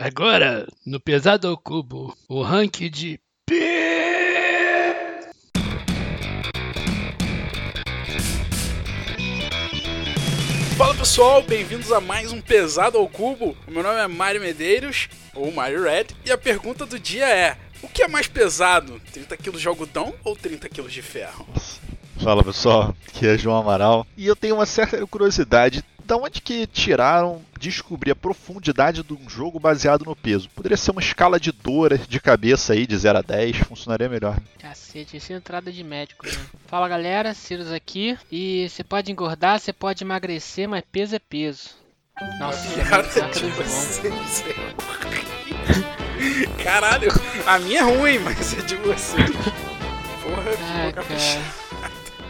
Agora, no Pesado ao Cubo, o ranking de Fala pessoal, bem-vindos a mais um Pesado ao Cubo. O meu nome é Mário Medeiros, ou Mário Red, e a pergunta do dia é: o que é mais pesado, 30 kg de algodão ou 30 kg de ferro? Fala pessoal, aqui é João Amaral e eu tenho uma certa curiosidade da onde que tiraram descobrir a profundidade de um jogo baseado no peso? Poderia ser uma escala de dor de cabeça aí, de 0 a 10, funcionaria melhor. Cacete, isso é entrada de médico, né? Fala galera, Cirus aqui. E você pode engordar, você pode emagrecer, mas peso é peso. Nossa, Cara, tipo, Caralho, a minha é ruim, mas é de você. Porra, ah, cara.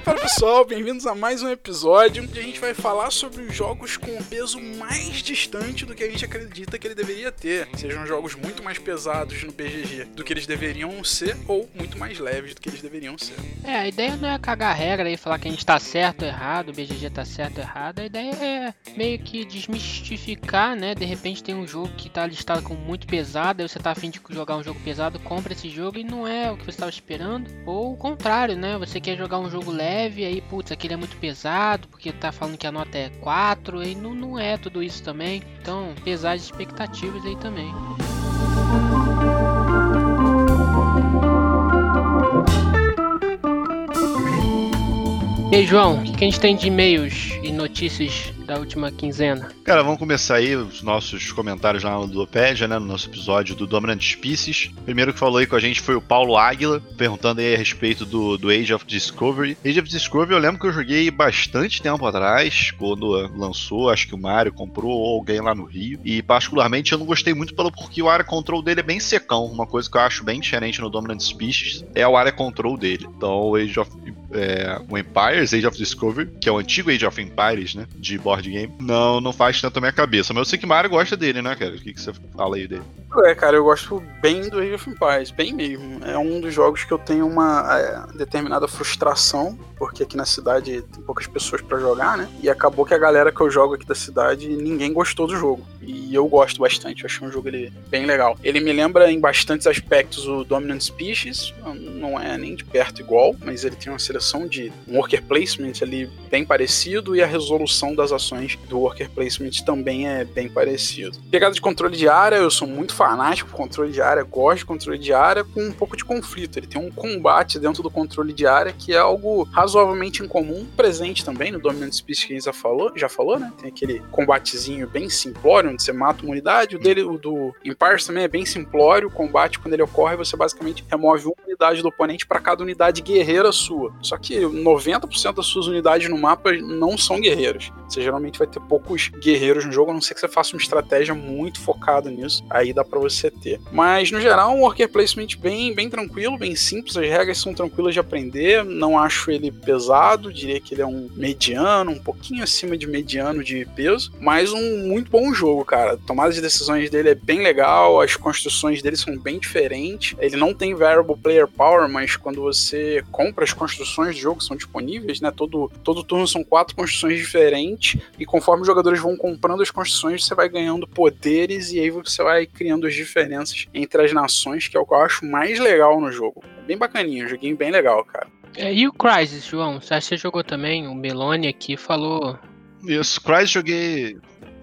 Fala pessoal, bem-vindos a mais um episódio onde a gente vai falar sobre os jogos com o peso mais distante do que a gente acredita que ele deveria ter. Sejam jogos muito mais pesados no BGG do que eles deveriam ser ou muito mais leves do que eles deveriam ser. É, a ideia não é cagar regra e falar que a gente tá certo ou errado, o BGG tá certo ou errado. A ideia é meio que desmistificar, né? De repente tem um jogo que tá listado como muito pesado, aí você tá afim de jogar um jogo pesado, compra esse jogo e não é o que você estava esperando. Ou o contrário, né? Você quer jogar um jogo leve leve, aí, putz, aquele é muito pesado, porque tá falando que a nota é 4, e não, não é tudo isso também. Então, pesar as expectativas aí também. E aí, João, o que a gente tem de e-mails e notícias da última quinzena? Cara, vamos começar aí os nossos comentários lá no Ludopédia, né? No nosso episódio do Dominant Species. Primeiro que falou aí com a gente foi o Paulo Águila, perguntando aí a respeito do, do Age of Discovery. Age of Discovery eu lembro que eu joguei bastante tempo atrás, quando lançou, acho que o Mario comprou ou alguém lá no Rio. E particularmente eu não gostei muito pelo porque o área control dele é bem secão. Uma coisa que eu acho bem diferente no Dominant Species é o área control dele. Então o Age of é, o Empires, Age of Discovery, que é o antigo Age of Empires, né? De board game, não, não faz tanto a minha cabeça. Mas eu sei que Mario gosta dele, né, cara? O que, que você fala aí dele? É, cara, eu gosto bem do Age of Empires, bem mesmo. É um dos jogos que eu tenho uma é, determinada frustração, porque aqui na cidade tem poucas pessoas para jogar, né? E acabou que a galera que eu jogo aqui da cidade, ninguém gostou do jogo. E eu gosto bastante, eu achei um jogo ele, bem legal. Ele me lembra em bastantes aspectos o Dominant Species, não é nem de perto igual, mas ele tem uma seleção de worker placement ali bem parecido e a resolução das ações do worker placement também é bem parecido. Pegada de controle de área, eu sou muito fanático por controle de área, gosto de controle de área com um pouco de conflito. Ele tem um combate dentro do controle de área que é algo razoavelmente incomum, presente também no Dominant Species que a falou, já falou, né? Tem aquele combatezinho bem simplório, onde você mata uma unidade. O dele, o do Empires também é bem simplório. O combate, quando ele ocorre, você basicamente remove uma unidade do oponente para cada unidade guerreira sua. Só que 90% das suas unidades no mapa não são guerreiros. Você geralmente vai ter poucos guerreiros no jogo, a não ser que você faça uma estratégia muito focada nisso. Aí dá para você ter. Mas no geral, um worker placement bem, bem tranquilo, bem simples. As regras são tranquilas de aprender. Não acho ele pesado, diria que ele é um mediano, um pouquinho acima de mediano de peso. Mas um muito bom jogo, cara. A tomada de decisões dele é bem legal, as construções dele são bem diferentes. Ele não tem variable player power, mas quando você compra as construções do jogo são disponíveis, né? Todo, todo turno são quatro construções diferentes, e conforme os jogadores vão comprando as construções, você vai ganhando poderes, e aí você vai criando as diferenças entre as nações, que é o que eu acho mais legal no jogo. Bem bacaninho, um joguinho bem legal, cara. É, e o Crysis, João? Você jogou também? O Meloni aqui falou. Isso, Crysis joguei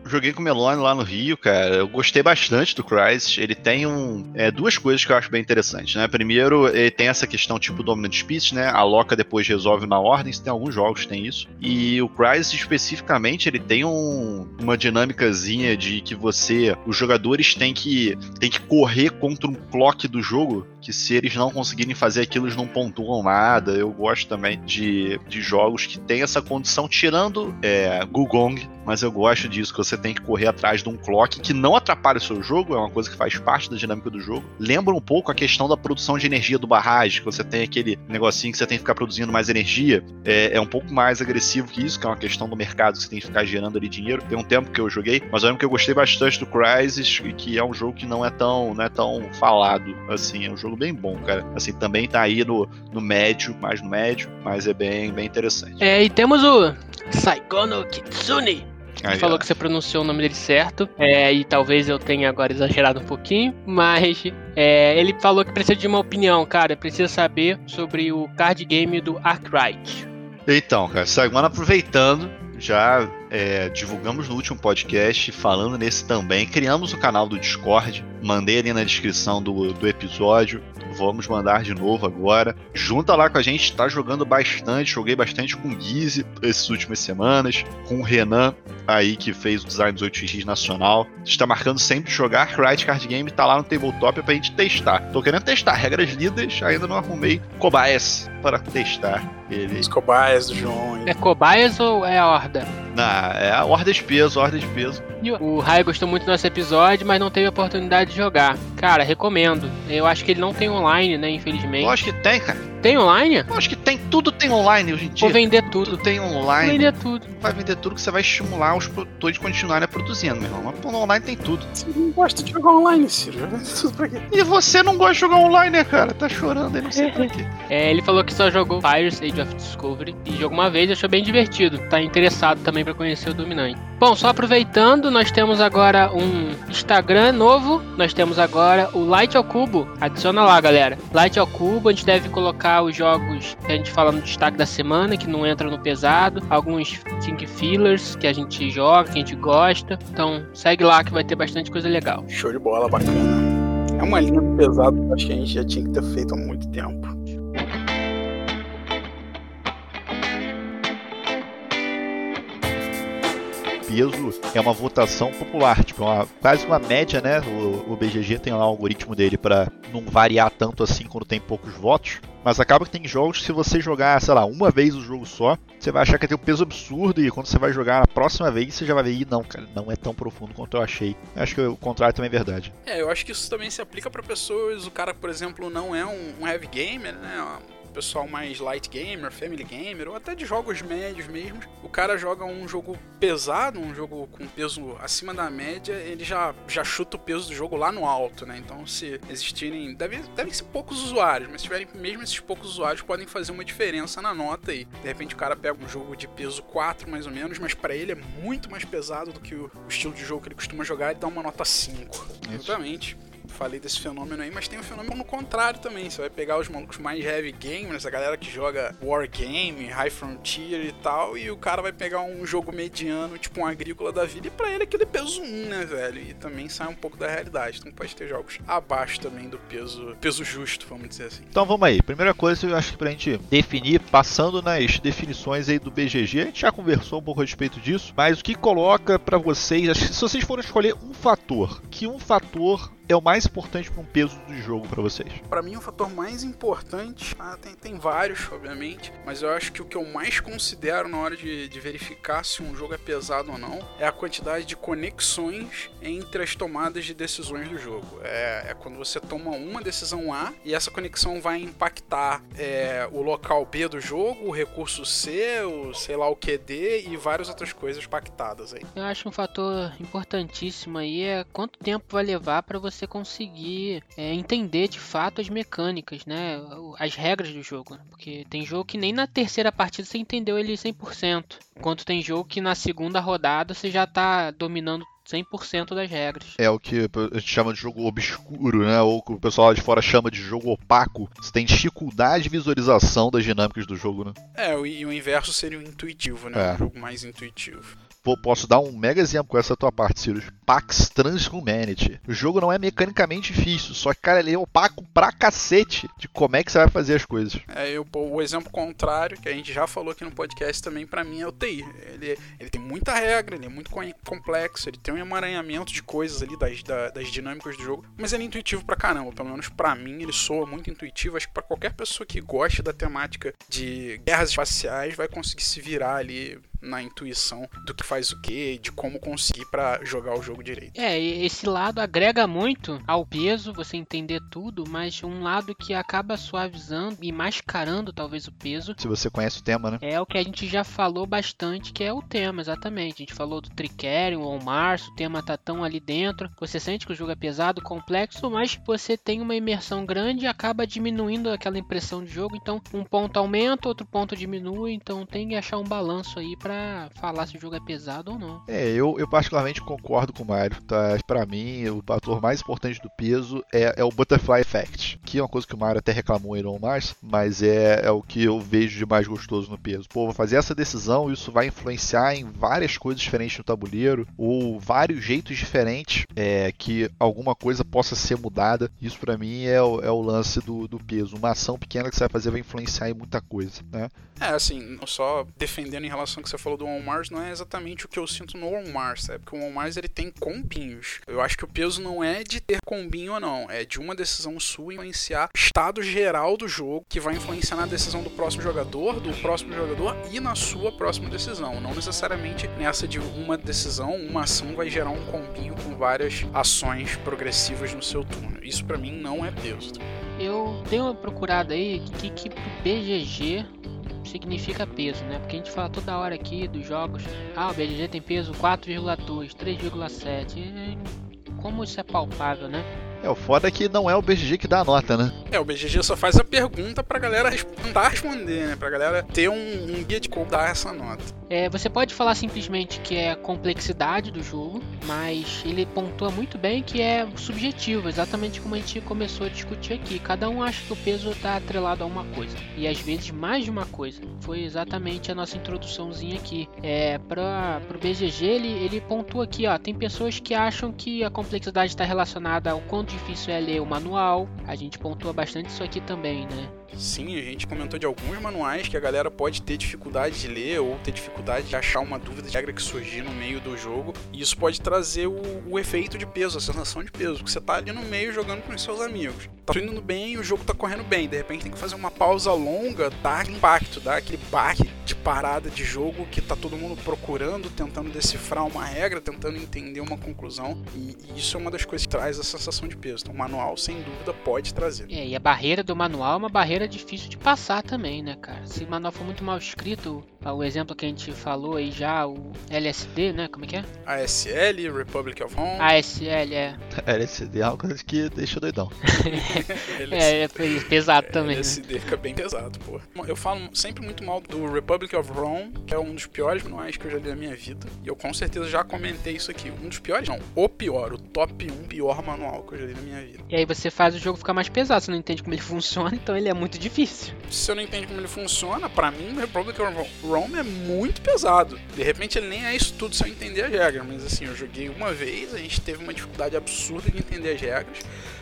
joguei com o Melone lá no Rio, cara. Eu gostei bastante do Crysis. Ele tem um, é, duas coisas que eu acho bem interessantes, né? Primeiro, ele tem essa questão tipo Dominant Speech, né? A Loca depois resolve na ordem. Tem alguns jogos que tem isso. E o Crysis, especificamente, ele tem um, uma dinâmicazinha de que você, os jogadores têm que, têm que correr contra um clock do jogo que se eles não conseguirem fazer aquilo, eles não pontuam nada. Eu gosto também de, de jogos que tem essa condição, tirando é, Gugong, mas eu gosto disso, que você tem que correr atrás de um clock que não atrapalha o seu jogo, é uma coisa que faz parte da dinâmica do jogo. Lembra um pouco a questão da produção de energia do barragem, que você tem aquele negocinho que você tem que ficar produzindo mais energia. É, é um pouco mais agressivo que isso, que é uma questão do mercado que você tem que ficar gerando ali dinheiro. Tem um tempo que eu joguei, mas eu lembro que eu gostei bastante do Crysis, que é um jogo que não é tão, não é tão falado assim, é um jogo jogo bem bom, cara. Assim, também tá aí no, no médio, mais no médio, mas é bem, bem interessante. É, e temos o Saigono Kitsune. Ele falou que você pronunciou o nome dele certo, é, e talvez eu tenha agora exagerado um pouquinho, mas é, ele falou que precisa de uma opinião, cara. Precisa saber sobre o card game do Arkwright. Então, cara, semana aproveitando, já é, divulgamos no último podcast, falando nesse também, criamos o canal do Discord, mandei ali na descrição do, do episódio, vamos mandar de novo agora. Junta lá com a gente, tá jogando bastante, joguei bastante com o Guise essas últimas semanas, com o Renan aí que fez o design 18x nacional. Está marcando sempre de jogar Right Card Game, tá lá no tabletop pra gente testar. Tô querendo testar regras lidas, ainda não arrumei cobaias para testar ele. Os cobaias do João. É cobaias ou é a horda? Na, é a ordem de peso, ordem de peso. O Rai gostou muito do nosso episódio, mas não teve a oportunidade de jogar. Cara, recomendo. Eu acho que ele não tem online, né? Infelizmente. Lógico que tem, cara. Tem online? Lógico que tem, tudo tem online hoje em dia. Vou vender Tudo tudo. tem online. vender tudo. Vai vender tudo que você vai estimular os produtores a continuarem produzindo, meu irmão. Mas pô, no online tem tudo. Você não gosta de jogar online, Ciro. Joga tudo pra quê? E você não gosta de jogar online, né, cara? Tá chorando aí, não sei pra quê. É, ele falou que só jogou Pirates Age of Discovery e jogou uma vez, achou bem divertido. Tá interessado também pra conhecer o Dominante. Bom, só aproveitando, nós temos agora um Instagram novo. Nós temos agora o Light ao Cubo. Adiciona lá, galera. Light ao Cubo, a gente deve colocar os jogos que a gente fala no destaque da semana, que não entram no pesado. Alguns think fillers que a gente joga, que a gente gosta. Então, segue lá que vai ter bastante coisa legal. Show de bola, bacana. É uma linha acho que a gente já tinha que ter feito há muito tempo. Peso é uma votação popular, tipo, é uma, quase uma média, né? O, o BGG tem lá o algoritmo dele para não variar tanto assim quando tem poucos votos. Mas acaba que tem jogos que se você jogar, sei lá, uma vez o jogo só, você vai achar que tem um peso absurdo e quando você vai jogar a próxima vez, você já vai ver, "Ih, não, cara, não é tão profundo quanto eu achei. Eu acho que o contrário também é verdade. É, eu acho que isso também se aplica pra pessoas. O cara, por exemplo, não é um, um heavy gamer, né? Pessoal mais light gamer, family gamer, ou até de jogos médios mesmo. O cara joga um jogo pesado, um jogo com peso acima da média, ele já, já chuta o peso do jogo lá no alto, né? Então, se existirem. Deve, devem ser poucos usuários, mas se tiverem mesmo esses poucos usuários, podem fazer uma diferença na nota aí. De repente, o cara pega um jogo de peso 4, mais ou menos, mas pra ele é muito mais pesado do que o, o estilo de jogo que ele costuma jogar e dá uma nota 5. Exatamente. Falei desse fenômeno aí, mas tem um fenômeno no contrário também. Você vai pegar os malucos mais heavy gamers, a galera que joga Wargame, High Frontier e tal, e o cara vai pegar um jogo mediano, tipo um agrícola da vida, e pra ele aquilo é peso 1, né, velho? E também sai um pouco da realidade. Então pode ter jogos abaixo também do peso, peso justo, vamos dizer assim. Então vamos aí. Primeira coisa, eu acho que pra gente definir, passando nas definições aí do BGG, a gente já conversou um pouco a respeito disso, mas o que coloca pra vocês, se vocês forem escolher um fator, que um fator é o mais importante para um peso do jogo pra vocês? Pra mim, o fator mais importante, ah, tem, tem vários, obviamente, mas eu acho que o que eu mais considero na hora de, de verificar se um jogo é pesado ou não é a quantidade de conexões entre as tomadas de decisões do jogo. É, é quando você toma uma decisão A e essa conexão vai impactar é, o local B do jogo, o recurso C, o sei lá o QD e várias outras coisas pactadas aí. Eu acho um fator importantíssimo aí é quanto tempo vai levar para você conseguir é, entender de fato as mecânicas, né? As regras do jogo. né? Porque tem jogo que nem na terceira partida você entendeu ele 100%. Enquanto tem jogo que na segunda rodada você já tá dominando 100% das regras. É o que a gente chama de jogo obscuro, né? Ou que o pessoal lá de fora chama de jogo opaco. Você tem dificuldade de visualização das dinâmicas do jogo, né? É, e o inverso seria o intuitivo, né? É. Um jogo mais intuitivo. Posso dar um mega exemplo com essa tua parte, Sirius. Pax Transhumanity. O jogo não é mecanicamente difícil, só que, cara, ele é opaco pra cacete de como é que você vai fazer as coisas. É, eu, o exemplo contrário, que a gente já falou aqui no podcast também, pra mim é o TI. Ele, ele tem muita regra, ele é muito co- complexo, ele tem um emaranhamento de coisas ali das, da- das dinâmicas do jogo, mas ele é intuitivo pra caramba. Pelo menos pra mim, ele soa muito intuitivo. Acho que pra qualquer pessoa que goste da temática de guerras espaciais vai conseguir se virar ali na intuição do que faz o que, de como conseguir pra jogar o jogo direito. É, esse lado agrega muito ao peso, você entender tudo, mas um lado que acaba suavizando e mascarando talvez o peso Se você conhece o tema, né? é o que a gente já falou bastante, que é o tema, exatamente. A gente falou do Tricerion ou Mars, o tema tá tão ali dentro. Você sente que o jogo é pesado, complexo, mas você tem uma imersão grande e acaba diminuindo aquela impressão de jogo. Então, um ponto aumenta, outro ponto diminui. Então, tem que achar um balanço aí pra falar se o jogo é pesado ou não. É, eu, eu particularmente concordo com o Mario, tá? Pra mim, o fator mais importante do peso é, é o Butterfly Effect, que é uma coisa que o Mario até reclamou em Iron Mars, mas é, é o que eu vejo de mais gostoso no peso. Pô, vou fazer essa decisão, isso vai influenciar em várias coisas diferentes no tabuleiro, ou vários jeitos diferentes é, que alguma coisa possa ser mudada. Isso para mim é o, é o lance do, do peso. Uma ação pequena que você vai fazer vai influenciar em muita coisa, né? É, assim, só defendendo em relação ao que você falou do Mars, não é exatamente o que eu sinto no Mars, sabe? Porque o Mars ele tem combinhos. Eu acho que o peso não é de ter combinho ou não, é de uma decisão sua influenciar o estado geral do jogo, que vai influenciar na decisão do próximo jogador, do próximo jogador e na sua próxima decisão. Não necessariamente nessa de uma decisão, uma ação vai gerar um combinho com várias ações progressivas no seu turno. Isso para mim não é peso. Eu dei uma procurada aí que, que BGG significa peso, né? Porque a gente fala toda hora aqui dos jogos, ah, o BGG tem peso 4,2, 3,7. Como isso é palpável, né? É, o foda é que não é o BGG que dá a nota, né? É, o BGG só faz a pergunta pra galera tentar responder, né? Pra galera ter um, um guia de como dar essa nota. É, você pode falar simplesmente que é a complexidade do jogo, mas ele pontua muito bem que é subjetivo, exatamente como a gente começou a discutir aqui. Cada um acha que o peso está atrelado a uma coisa, e às vezes mais de uma coisa. Foi exatamente a nossa introduçãozinha aqui. É, para o BGG, ele, ele pontua aqui, ó, tem pessoas que acham que a complexidade está relacionada ao quanto difícil é ler o manual. A gente pontua bastante isso aqui também, né? Sim, a gente comentou de alguns manuais que a galera pode ter dificuldade de ler ou ter dificuldade de achar uma dúvida de regra que surgir no meio do jogo. E isso pode trazer o, o efeito de peso, a sensação de peso, porque você tá ali no meio jogando com os seus amigos. Tá indo bem, o jogo tá correndo bem. De repente tem que fazer uma pausa longa, dá impacto, dá aquele baque de parada de jogo que tá todo mundo procurando, tentando decifrar uma regra, tentando entender uma conclusão. E, e isso é uma das coisas que traz a sensação de peso. Então, o manual, sem dúvida, pode trazer. É, e a barreira do manual é uma barreira difícil de passar também, né, cara? Se o manual for muito mal escrito, o exemplo que a gente falou aí já, o LSD, né? Como é que é? ASL, Republic of Home. ASL, é. LSD é uma coisa que deixa doidão. é, é pesado também. LSD né? fica bem pesado, pô. Eu falo sempre muito mal do Republic of Rome, que é um dos piores manuais que eu já li na minha vida. E eu com certeza já comentei isso aqui. Um dos piores, não. O pior, o top 1 pior manual que eu já li na minha vida. E aí você faz o jogo ficar mais pesado, você não entende como ele funciona, então ele é muito difícil. Se eu não entendo como ele funciona, para mim o Republic of Rome é muito pesado. De repente ele nem é isso tudo se eu entender as regras, mas assim, eu joguei uma vez, a gente teve uma dificuldade absurda de entender as regras.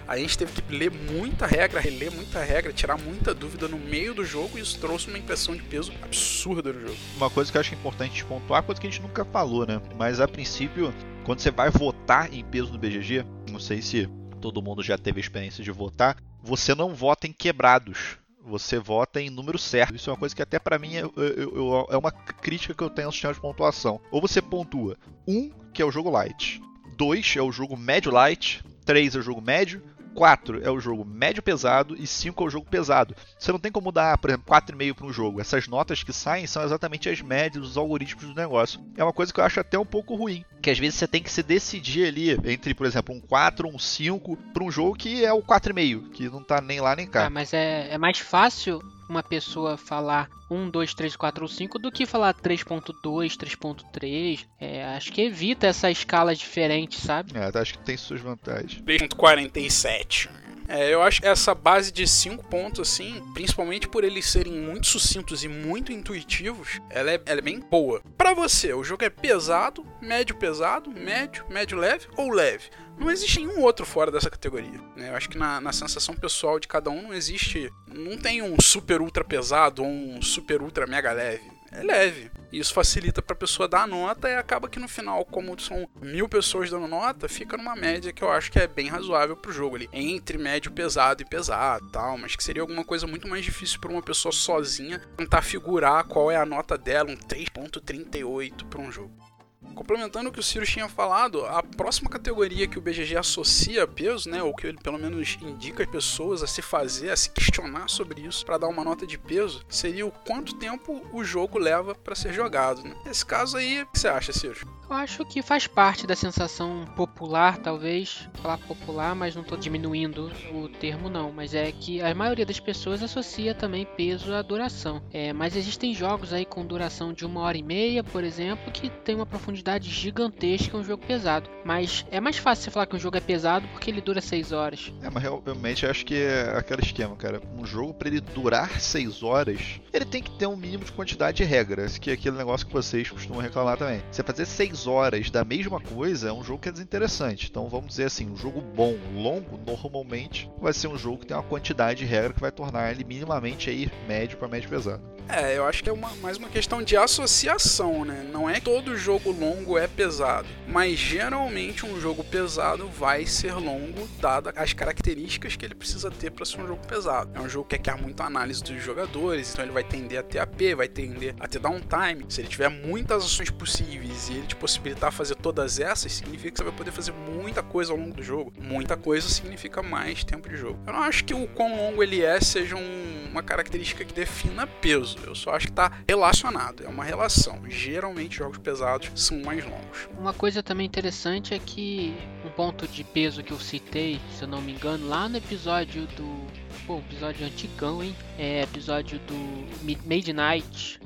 A gente teve que ler muita regra, reler muita regra, tirar muita dúvida no meio do jogo e isso trouxe uma impressão de peso absurda no jogo. Uma coisa que eu acho importante pontuar, coisa que a gente nunca falou, né? Mas a princípio, quando você vai votar em peso no BGG, não sei se todo mundo já teve a experiência de votar, você não vota em quebrados. Você vota em número certo. Isso é uma coisa que até para mim é, é, é, uma crítica que eu tenho ao sistema de pontuação. Ou você pontua 1, um, que é o jogo light. 2 é o jogo médio light. 3 é o jogo médio. 4 é o jogo médio pesado e 5 é o jogo pesado. Você não tem como dar, por exemplo, 4,5 para um jogo. Essas notas que saem são exatamente as médias, os algoritmos do negócio. É uma coisa que eu acho até um pouco ruim, que às vezes você tem que se decidir ali entre, por exemplo, um 4 um 5 para um jogo que é o 4,5, que não tá nem lá nem cá. Ah, mas é, é mais fácil uma pessoa falar 1, 2, 3, 4 ou 5 do que falar 3.2, 3.3. É, acho que evita essa escala diferente, sabe? É, acho que tem suas vantagens. 3.47. É, eu acho que essa base de 5 pontos, assim, principalmente por eles serem muito sucintos e muito intuitivos, ela é, ela é bem boa. Para você, o jogo é pesado, médio pesado, médio, médio leve ou leve? Não existe nenhum outro fora dessa categoria. Né? Eu acho que na, na, sensação pessoal de cada um não existe. Não tem um super ultra pesado ou um super ultra mega leve. É leve. E isso facilita para a pessoa dar a nota e acaba que no final, como são mil pessoas dando nota, fica numa média que eu acho que é bem razoável pro jogo ali. Entre médio pesado e pesado tal, mas que seria alguma coisa muito mais difícil para uma pessoa sozinha tentar figurar qual é a nota dela, um 3.38 para um jogo. Complementando o que o Ciro tinha falado, a próxima categoria que o BGG associa a peso, né, ou que ele pelo menos indica as pessoas a se fazer, a se questionar sobre isso para dar uma nota de peso, seria o quanto tempo o jogo leva para ser jogado. Né? Nesse caso aí, o que você acha, Ciro? Eu acho que faz parte da sensação popular, talvez. Falar popular, mas não tô diminuindo o termo, não. Mas é que a maioria das pessoas associa também peso à duração. É, mas existem jogos aí com duração de uma hora e meia, por exemplo, que tem uma profundidade gigantesca, um jogo pesado. Mas é mais fácil você falar que um jogo é pesado porque ele dura seis horas. É, mas realmente acho que é aquele esquema, cara. Um jogo para ele durar seis horas, ele tem que ter um mínimo de quantidade de regras, que é aquele negócio que vocês costumam reclamar também. Você fazer seis horas da mesma coisa é um jogo que é desinteressante. Então vamos dizer assim, um jogo bom, longo, normalmente vai ser um jogo que tem uma quantidade de regra que vai tornar ele minimamente aí médio para médio pesado. É, eu acho que é uma, mais uma questão de associação, né? Não é que todo jogo longo é pesado, mas geralmente um jogo pesado vai ser longo, dada as características que ele precisa ter para ser um jogo pesado. É um jogo que quer muito análise dos jogadores, então ele vai tender a ter AP, vai tender a ter downtime. Se ele tiver muitas ações possíveis e ele te possibilitar fazer todas essas, significa que você vai poder fazer muita coisa ao longo do jogo. Muita coisa significa mais tempo de jogo. Eu não acho que o quão longo ele é seja um, uma característica que defina peso Eu só acho que está relacionado, é uma relação. Geralmente jogos pesados são mais longos. Uma coisa também interessante é que um ponto de peso que eu citei, se eu não me engano, lá no episódio do. Pô, episódio antigão, hein? É episódio do Midnight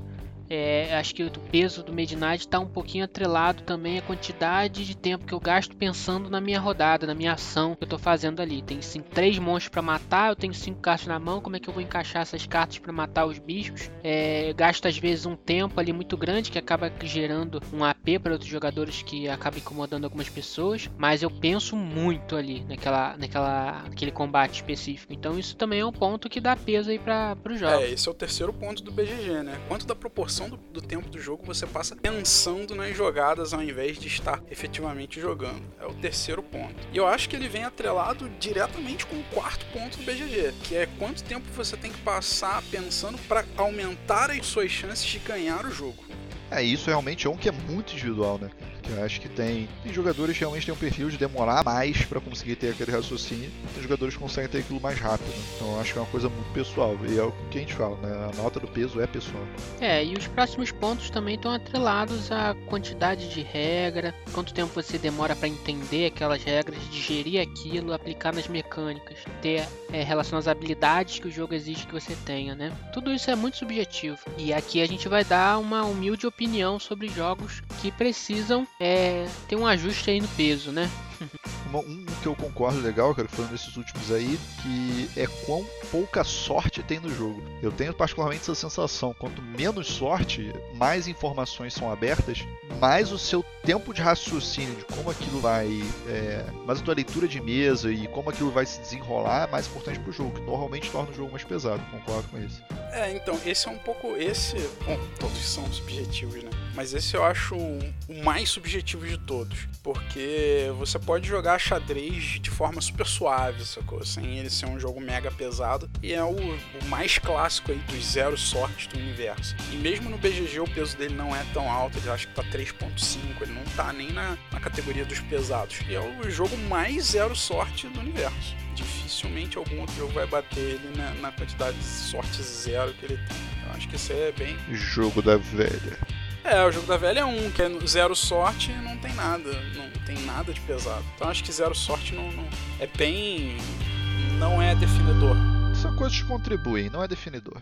é, acho que o peso do Midnight está um pouquinho atrelado também à quantidade de tempo que eu gasto pensando na minha rodada, na minha ação que eu estou fazendo ali. Tem cinco, três monstros para matar, eu tenho cinco cartas na mão, como é que eu vou encaixar essas cartas para matar os bichos? É, gasto às vezes um tempo ali muito grande que acaba gerando um AP para outros jogadores que acaba incomodando algumas pessoas, mas eu penso muito ali naquela, naquela, aquele combate específico. Então isso também é um ponto que dá peso aí para os jogos. É, esse é o terceiro ponto do BGG, né? Quanto da proporção do, do, tempo do jogo você passa pensando nas jogadas ao invés de estar efetivamente jogando. É o terceiro ponto. E eu acho que ele vem atrelado diretamente com o quarto ponto do BGG, que é quanto tempo você tem que passar pensando para aumentar as suas chances de ganhar o jogo. É, isso realmente é um que é muito individual, né? Eu acho que tem, tem jogadores que realmente têm um perfil de demorar mais para conseguir ter aquele raciocínio, tem jogadores que conseguem ter aquilo mais rápido. Então eu acho que é uma coisa muito pessoal, e é o que a gente fala, né? A nota do peso é pessoal. É, e os próximos pontos também estão atrelados à quantidade de regra, quanto tempo você demora para entender aquelas regras, digerir aquilo, aplicar nas mecânicas, ter é, relação às habilidades que o jogo exige que você tenha, né? Tudo isso é muito subjetivo. E aqui a gente vai dar uma humilde opinião sobre jogos que precisam é, ter um ajuste aí no peso, né? Um que eu concordo legal, cara, que foi um desses últimos aí, que é quão pouca sorte tem no jogo. Eu tenho particularmente essa sensação, quanto menos sorte, mais informações são abertas, mais o seu tempo de raciocínio de como aquilo vai, é, mais a tua leitura de mesa e como aquilo vai se desenrolar é mais importante pro jogo, que normalmente torna o jogo mais pesado, concordo com isso. É, então, esse é um pouco, esse, bom, todos são subjetivos, né? Mas esse eu acho o mais subjetivo de todos, porque você pode jogar xadrez de forma super suave, sacou? Sem ele ser um jogo mega pesado. E é o, o mais clássico aí dos zero sortes do universo. E mesmo no BGG o peso dele não é tão alto, ele acho que tá 3.5, ele não tá nem na, na categoria dos pesados. E é o jogo mais zero sorte do universo dificilmente algum outro jogo vai bater ele na, na, quantidade de sorte zero que ele tem. Eu acho que isso aí é bem. Jogo da velha. É, o jogo da velha é um, que é zero sorte não tem nada. Não tem nada de pesado. Então acho que zero sorte não, não é bem. não é definidor. São coisas que contribuem, não é definidor.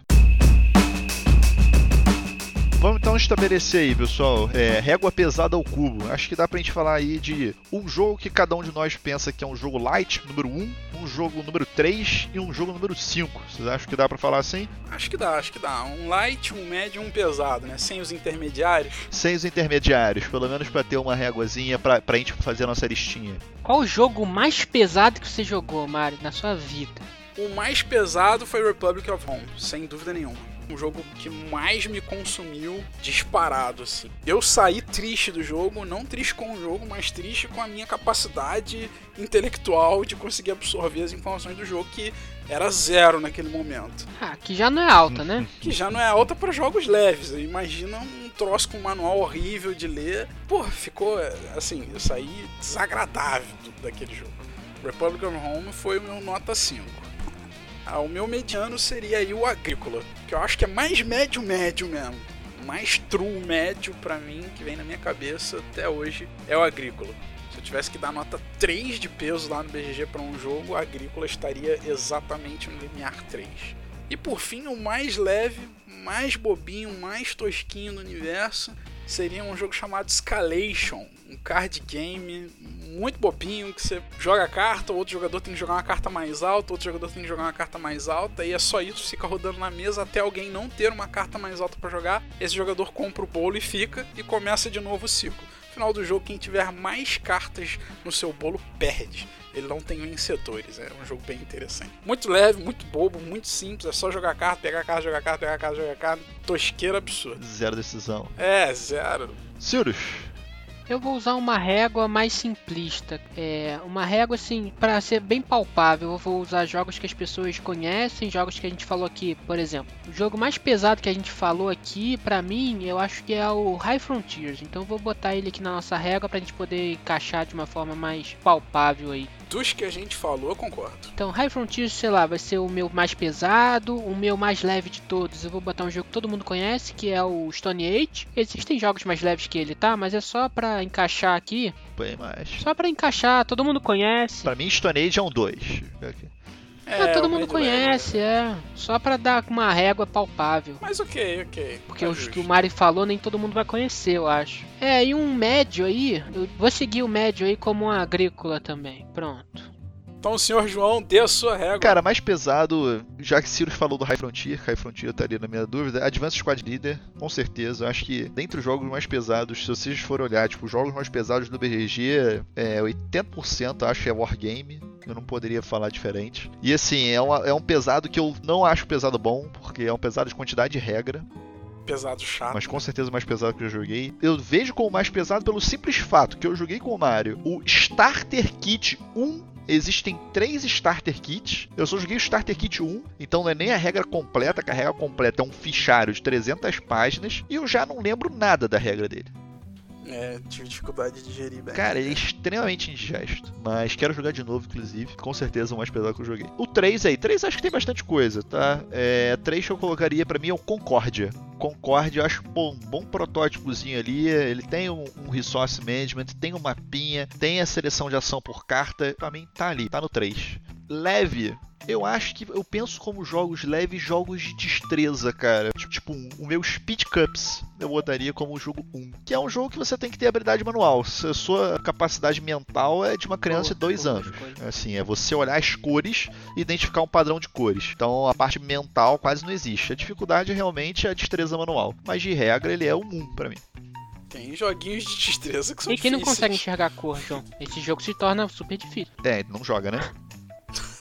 Vamos então estabelecer aí, pessoal, é, régua pesada ao cubo. Acho que dá pra gente falar aí de um jogo que cada um de nós pensa que é um jogo light, número 1, um jogo número 3 e um jogo número 5. Vocês acham que dá pra falar assim? Acho que dá, acho que dá. Um light, um médio e um pesado, né? Sem os intermediários. Sem os intermediários, pelo menos pra ter uma réguazinha pra, pra gente fazer a nossa listinha. Qual o jogo mais pesado que você jogou, Mari, na sua vida? O mais pesado foi Republic of Home, sem dúvida nenhuma um jogo que mais me consumiu disparado, assim. Eu saí triste do jogo, não triste com o jogo, mas triste com a minha capacidade intelectual de conseguir absorver as informações do jogo que era zero naquele momento. Ah, que já não é alta, né? que já não é alta para jogos leves. Imagina um troço com um manual horrível de ler. Pô, ficou assim, eu saí desagradável daquele jogo. Republican Home foi o meu nota 5. Ah, o meu mediano seria aí o agrícola, que eu acho que é mais médio-médio mesmo. mais true médio pra mim, que vem na minha cabeça até hoje, é o Agrícola. Se eu tivesse que dar nota 3 de peso lá no BGG para um jogo, o Agrícola estaria exatamente no limiar 3. E por fim, o mais leve, mais bobinho, mais tosquinho do universo seria um jogo chamado Escalation, um card game muito bobinho que você joga a carta, outro jogador tem que jogar uma carta mais alta, outro jogador tem que jogar uma carta mais alta e é só isso, fica rodando na mesa até alguém não ter uma carta mais alta para jogar. Esse jogador compra o bolo e fica e começa de novo o ciclo. No final do jogo, quem tiver mais cartas no seu bolo perde ele não tem vencedores. É um jogo bem interessante. Muito leve, muito bobo, muito simples. É só jogar carta, pegar carta, jogar carta, pegar carta, jogar carta. Tosqueira absurda. Zero decisão. É, zero. Sirius. Eu vou usar uma régua mais simplista. É, uma régua assim, para ser bem palpável. Eu vou usar jogos que as pessoas conhecem, jogos que a gente falou aqui, por exemplo. O jogo mais pesado que a gente falou aqui, para mim, eu acho que é o High Frontiers. Então eu vou botar ele aqui na nossa régua pra gente poder encaixar de uma forma mais palpável aí. Dos que a gente falou, eu concordo. Então, High Frontiers, sei lá, vai ser o meu mais pesado, o meu mais leve de todos. Eu vou botar um jogo que todo mundo conhece, que é o Stone Age. Existem jogos mais leves que ele, tá? Mas é só pra encaixar aqui. Bem mais. Só pra encaixar, todo mundo conhece. Pra mim, Stone Age é um 2. É, Ah, todo mundo conhece, é. Só pra dar uma régua palpável. Mas ok, ok. Porque Tá os justo. que o Mari falou, nem todo mundo vai conhecer, eu acho. É, e um médio aí, eu vou seguir o médio aí como um agrícola também. Pronto. Então, senhor João, dê a sua régua. Cara, mais pesado, já que Sirius falou do High Frontier, High Frontier estaria na minha dúvida, Advanced Squad Leader, com certeza. Eu acho que dentre os jogos mais pesados, se vocês forem olhar, tipo, os jogos mais pesados do BGG, é, 80% acho que é Wargame. Eu não poderia falar diferente. E assim, é, uma- é um pesado que eu não acho pesado bom, porque é um pesado de quantidade de regra. Pesado chato. mas com certeza o mais pesado que eu joguei. Eu vejo como mais pesado pelo simples fato que eu joguei com o Mario o Starter Kit 1. Existem três Starter Kits. Eu só joguei o Starter Kit 1, então não é nem a regra completa, que a regra completa é um fichário de 300 páginas, e eu já não lembro nada da regra dele. É, tive dificuldade de digerir bem. Cara, ele é extremamente indigesto. Mas quero jogar de novo, inclusive. Com certeza o mais pesado que eu joguei. O 3 aí. 3 acho que tem bastante coisa, tá? É, 3 que eu colocaria pra mim é o Concórdia. Concórdia, eu acho um bom protótipozinho ali. Ele tem um, um resource management, tem um mapinha, tem a seleção de ação por carta. Pra mim tá ali, tá no 3. Leve, eu acho que eu penso como jogos leves, jogos de destreza, cara. Tipo, o meu Speed Cups eu botaria como o jogo 1. Que é um jogo que você tem que ter habilidade manual. A sua capacidade mental é de uma criança de 2 Boa, anos. Assim, é você olhar as cores e identificar um padrão de cores. Então a parte mental quase não existe. A dificuldade realmente é a destreza manual. Mas de regra ele é um 1 pra mim. Tem joguinhos de destreza que são E quem não difíceis. consegue enxergar a cor, João? Esse jogo se torna super difícil. É, não joga, né?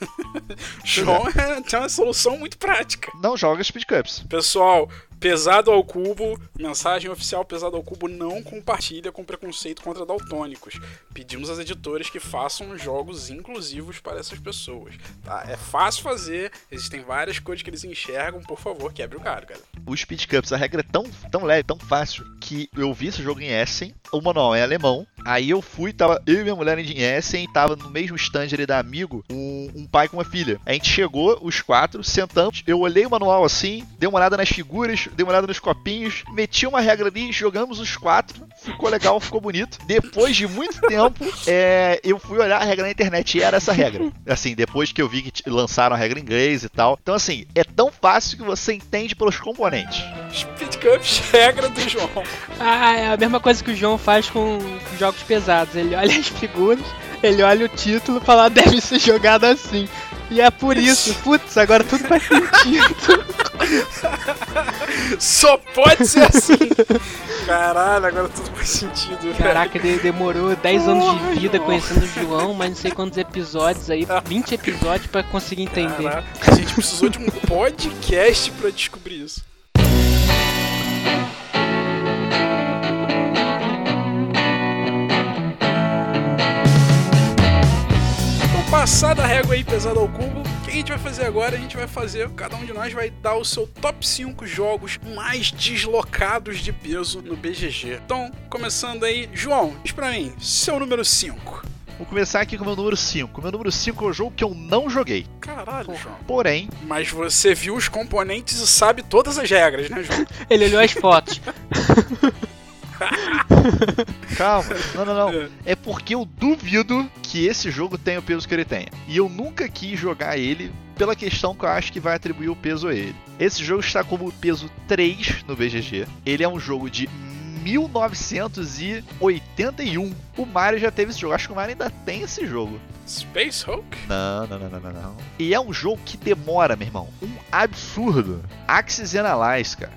João é, tem uma solução muito prática. Não joga Speed Cups. Pessoal, pesado ao cubo, mensagem oficial pesado ao cubo não compartilha com preconceito contra daltônicos. Pedimos às editoras que façam jogos inclusivos para essas pessoas. Tá? É fácil fazer, existem várias cores que eles enxergam, por favor, quebre o galho, cara. O Speed Cups, a regra é tão, tão leve, tão fácil, que eu vi esse jogo em Essen, o manual é alemão, aí eu fui, tava eu e minha mulher em Essen, tava no mesmo stand ali da Amigo, um, um pai com uma filha. A gente chegou, os quatro, sentamos, eu olhei o manual assim, dei uma olhada nas figuras, dei uma olhada nos copinhos, meti uma regra ali, jogamos os quatro, ficou legal, ficou bonito. Depois de muito tempo, é, eu fui olhar a regra na internet e era essa regra. Assim, depois que eu vi que lançaram a regra em inglês e tal. Então, assim, é tão fácil que você entende pelos componentes. Speed Cups, regra do João. Ah, é a mesma coisa que o João faz com jogos pesados. Ele olha as figuras, ele olha o título e fala, "Ah, deve ser jogado assim. E é por isso, putz, agora tudo faz sentido. Só pode ser assim. Caralho, agora tudo faz sentido, velho. Caraca, ele demorou 10 anos de vida João. conhecendo o João, mas não sei quantos episódios aí, 20 episódios pra conseguir entender. Caraca, a gente precisou de um podcast pra descobrir isso. Passada a régua aí pesada ao cubo, o que a gente vai fazer agora? A gente vai fazer, cada um de nós vai dar o seu top 5 jogos mais deslocados de peso no BGG. Então, começando aí, João, diz pra mim, seu número 5. Vou começar aqui com o meu número 5. O meu número 5 é o jogo que eu não joguei. Caralho. João. Porém, Mas você viu os componentes e sabe todas as regras, né, João? Ele olhou as fotos. calma. Não, não, não. É. Porque eu duvido que esse jogo tenha o peso que ele tenha. E eu nunca quis jogar ele pela questão que eu acho que vai atribuir o peso a ele. Esse jogo está como peso 3 no BGG. Ele é um jogo de 1981. O Mario já teve esse jogo. Acho que o Mario ainda tem esse jogo. Space Hulk? Não, não, não, não, não, não. E é um jogo que demora, meu irmão. Um absurdo. Axis Analyze, cara.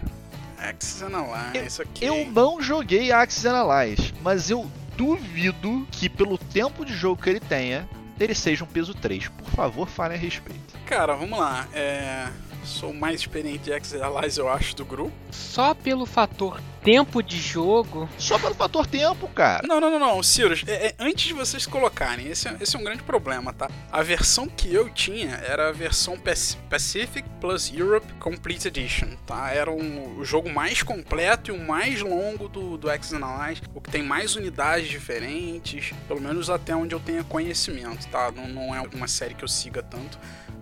Axis Analyze, isso aqui. Eu não joguei Axis Analyze, mas eu duvido que pelo tempo de jogo que ele tenha, ele seja um peso 3. Por favor, fale a respeito. Cara, vamos lá. É... Sou o mais experiente de Analyze, eu acho, do grupo. Só pelo fator tempo de jogo. Só pelo fator tempo, cara. Não, não, não, não. Sirius, é, é, antes de vocês colocarem, esse é, esse é um grande problema, tá? A versão que eu tinha era a versão Pac- Pacific Plus Europe Complete Edition, tá? Era um, o jogo mais completo e o mais longo do, do Analyze, o que tem mais unidades diferentes, pelo menos até onde eu tenha conhecimento, tá? Não, não é uma série que eu siga tanto.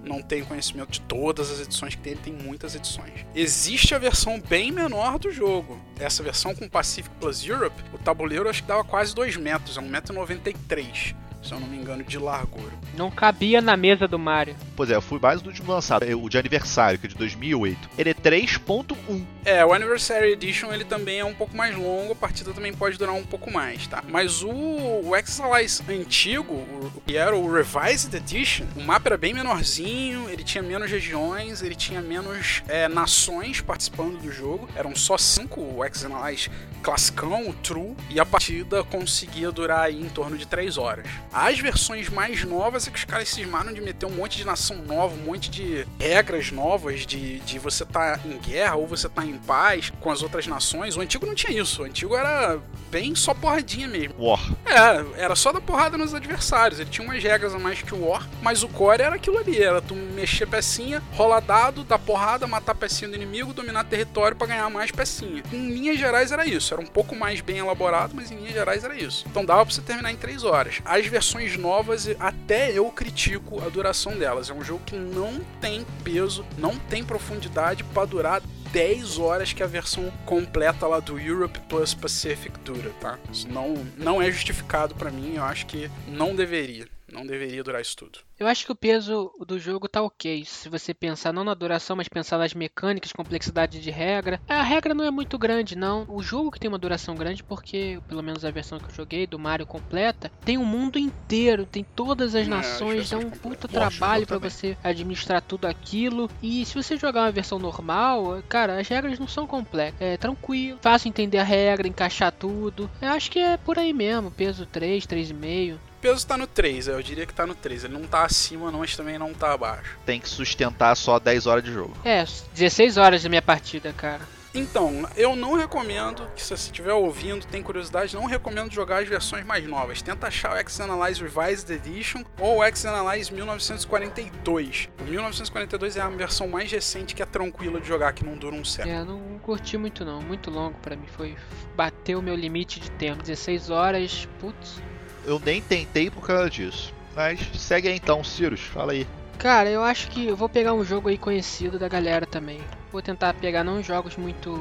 Não tenho conhecimento de todas as edições que tem, tem muitas edições. Existe a versão bem menor do jogo. Essa versão com Pacific Plus Europe, o tabuleiro acho que dava quase 2 metros, é 1,93m, se eu não me engano, de largura. Não cabia na mesa do Mario. Pois é, eu fui mais do último lançado, é o de aniversário, que é de 2008. Ele é 3.1. É, o Anniversary Edition ele também é um pouco mais longo, a partida também pode durar um pouco mais, tá? Mas o, o Exalize antigo, o, que era o Revised Edition, o mapa era bem menorzinho, ele tinha menos regiões, ele tinha menos é, nações participando do jogo. Eram só cinco o Exalize classicão, o True, e a partida conseguia durar aí em torno de 3 horas. As versões mais novas é que os caras cismaram de meter um monte de nação nova, um monte de regras novas de, de você tá em guerra ou você tá em paz com as outras nações. O antigo não tinha isso, o antigo era bem só porradinha mesmo. War. É, era só dar porrada nos adversários. Ele tinha umas regras a mais que o War, mas o core era aquilo ali: era tu mexer pecinha, rolar dado, dar porrada, matar pecinha do inimigo, dominar território pra ganhar mais pecinha. Em linhas gerais era isso. Era um pouco mais bem elaborado, mas em linhas gerais era isso. Então dava pra você terminar em 3 horas. As versões novas, até eu critico a duração delas. É um jogo que não tem peso, não tem profundidade pra durar 10 horas que a versão completa lá do Europe Plus Pacific dura, tá? Isso não, não é justificado pra mim, eu acho que não deveria. Não deveria durar isso tudo. Eu acho que o peso do jogo tá ok. Se você pensar não na duração, mas pensar nas mecânicas, complexidade de regra. A regra não é muito grande, não. O jogo que tem uma duração grande, porque, pelo menos a versão que eu joguei, do Mario completa, tem o mundo inteiro, tem todas as nações, dá um puta trabalho também. você administrar tudo aquilo. E se você jogar uma versão normal, cara, as regras não são complexas. É tranquilo, fácil entender a regra, encaixar tudo. Eu acho que é por aí mesmo, peso 3, 3,5. O peso tá no 3, eu diria que tá no 3. Ele não tá acima, não, mas também não tá abaixo. Tem que sustentar só 10 horas de jogo. É, 16 horas da minha partida, cara. Então, eu não recomendo, que se você estiver ouvindo, tem curiosidade, não recomendo jogar as versões mais novas. Tenta achar o X-Analyze Revised Edition ou o X-Analyze 1942. O 1942 é a versão mais recente que é tranquila de jogar, que não dura um século. É, não curti muito não, muito longo pra mim. Foi bateu o meu limite de tempo, 16 horas, putz. Eu nem tentei por causa disso. Mas segue aí então, Cirus, fala aí. Cara, eu acho que eu vou pegar um jogo aí conhecido da galera também. Vou tentar pegar não jogos muito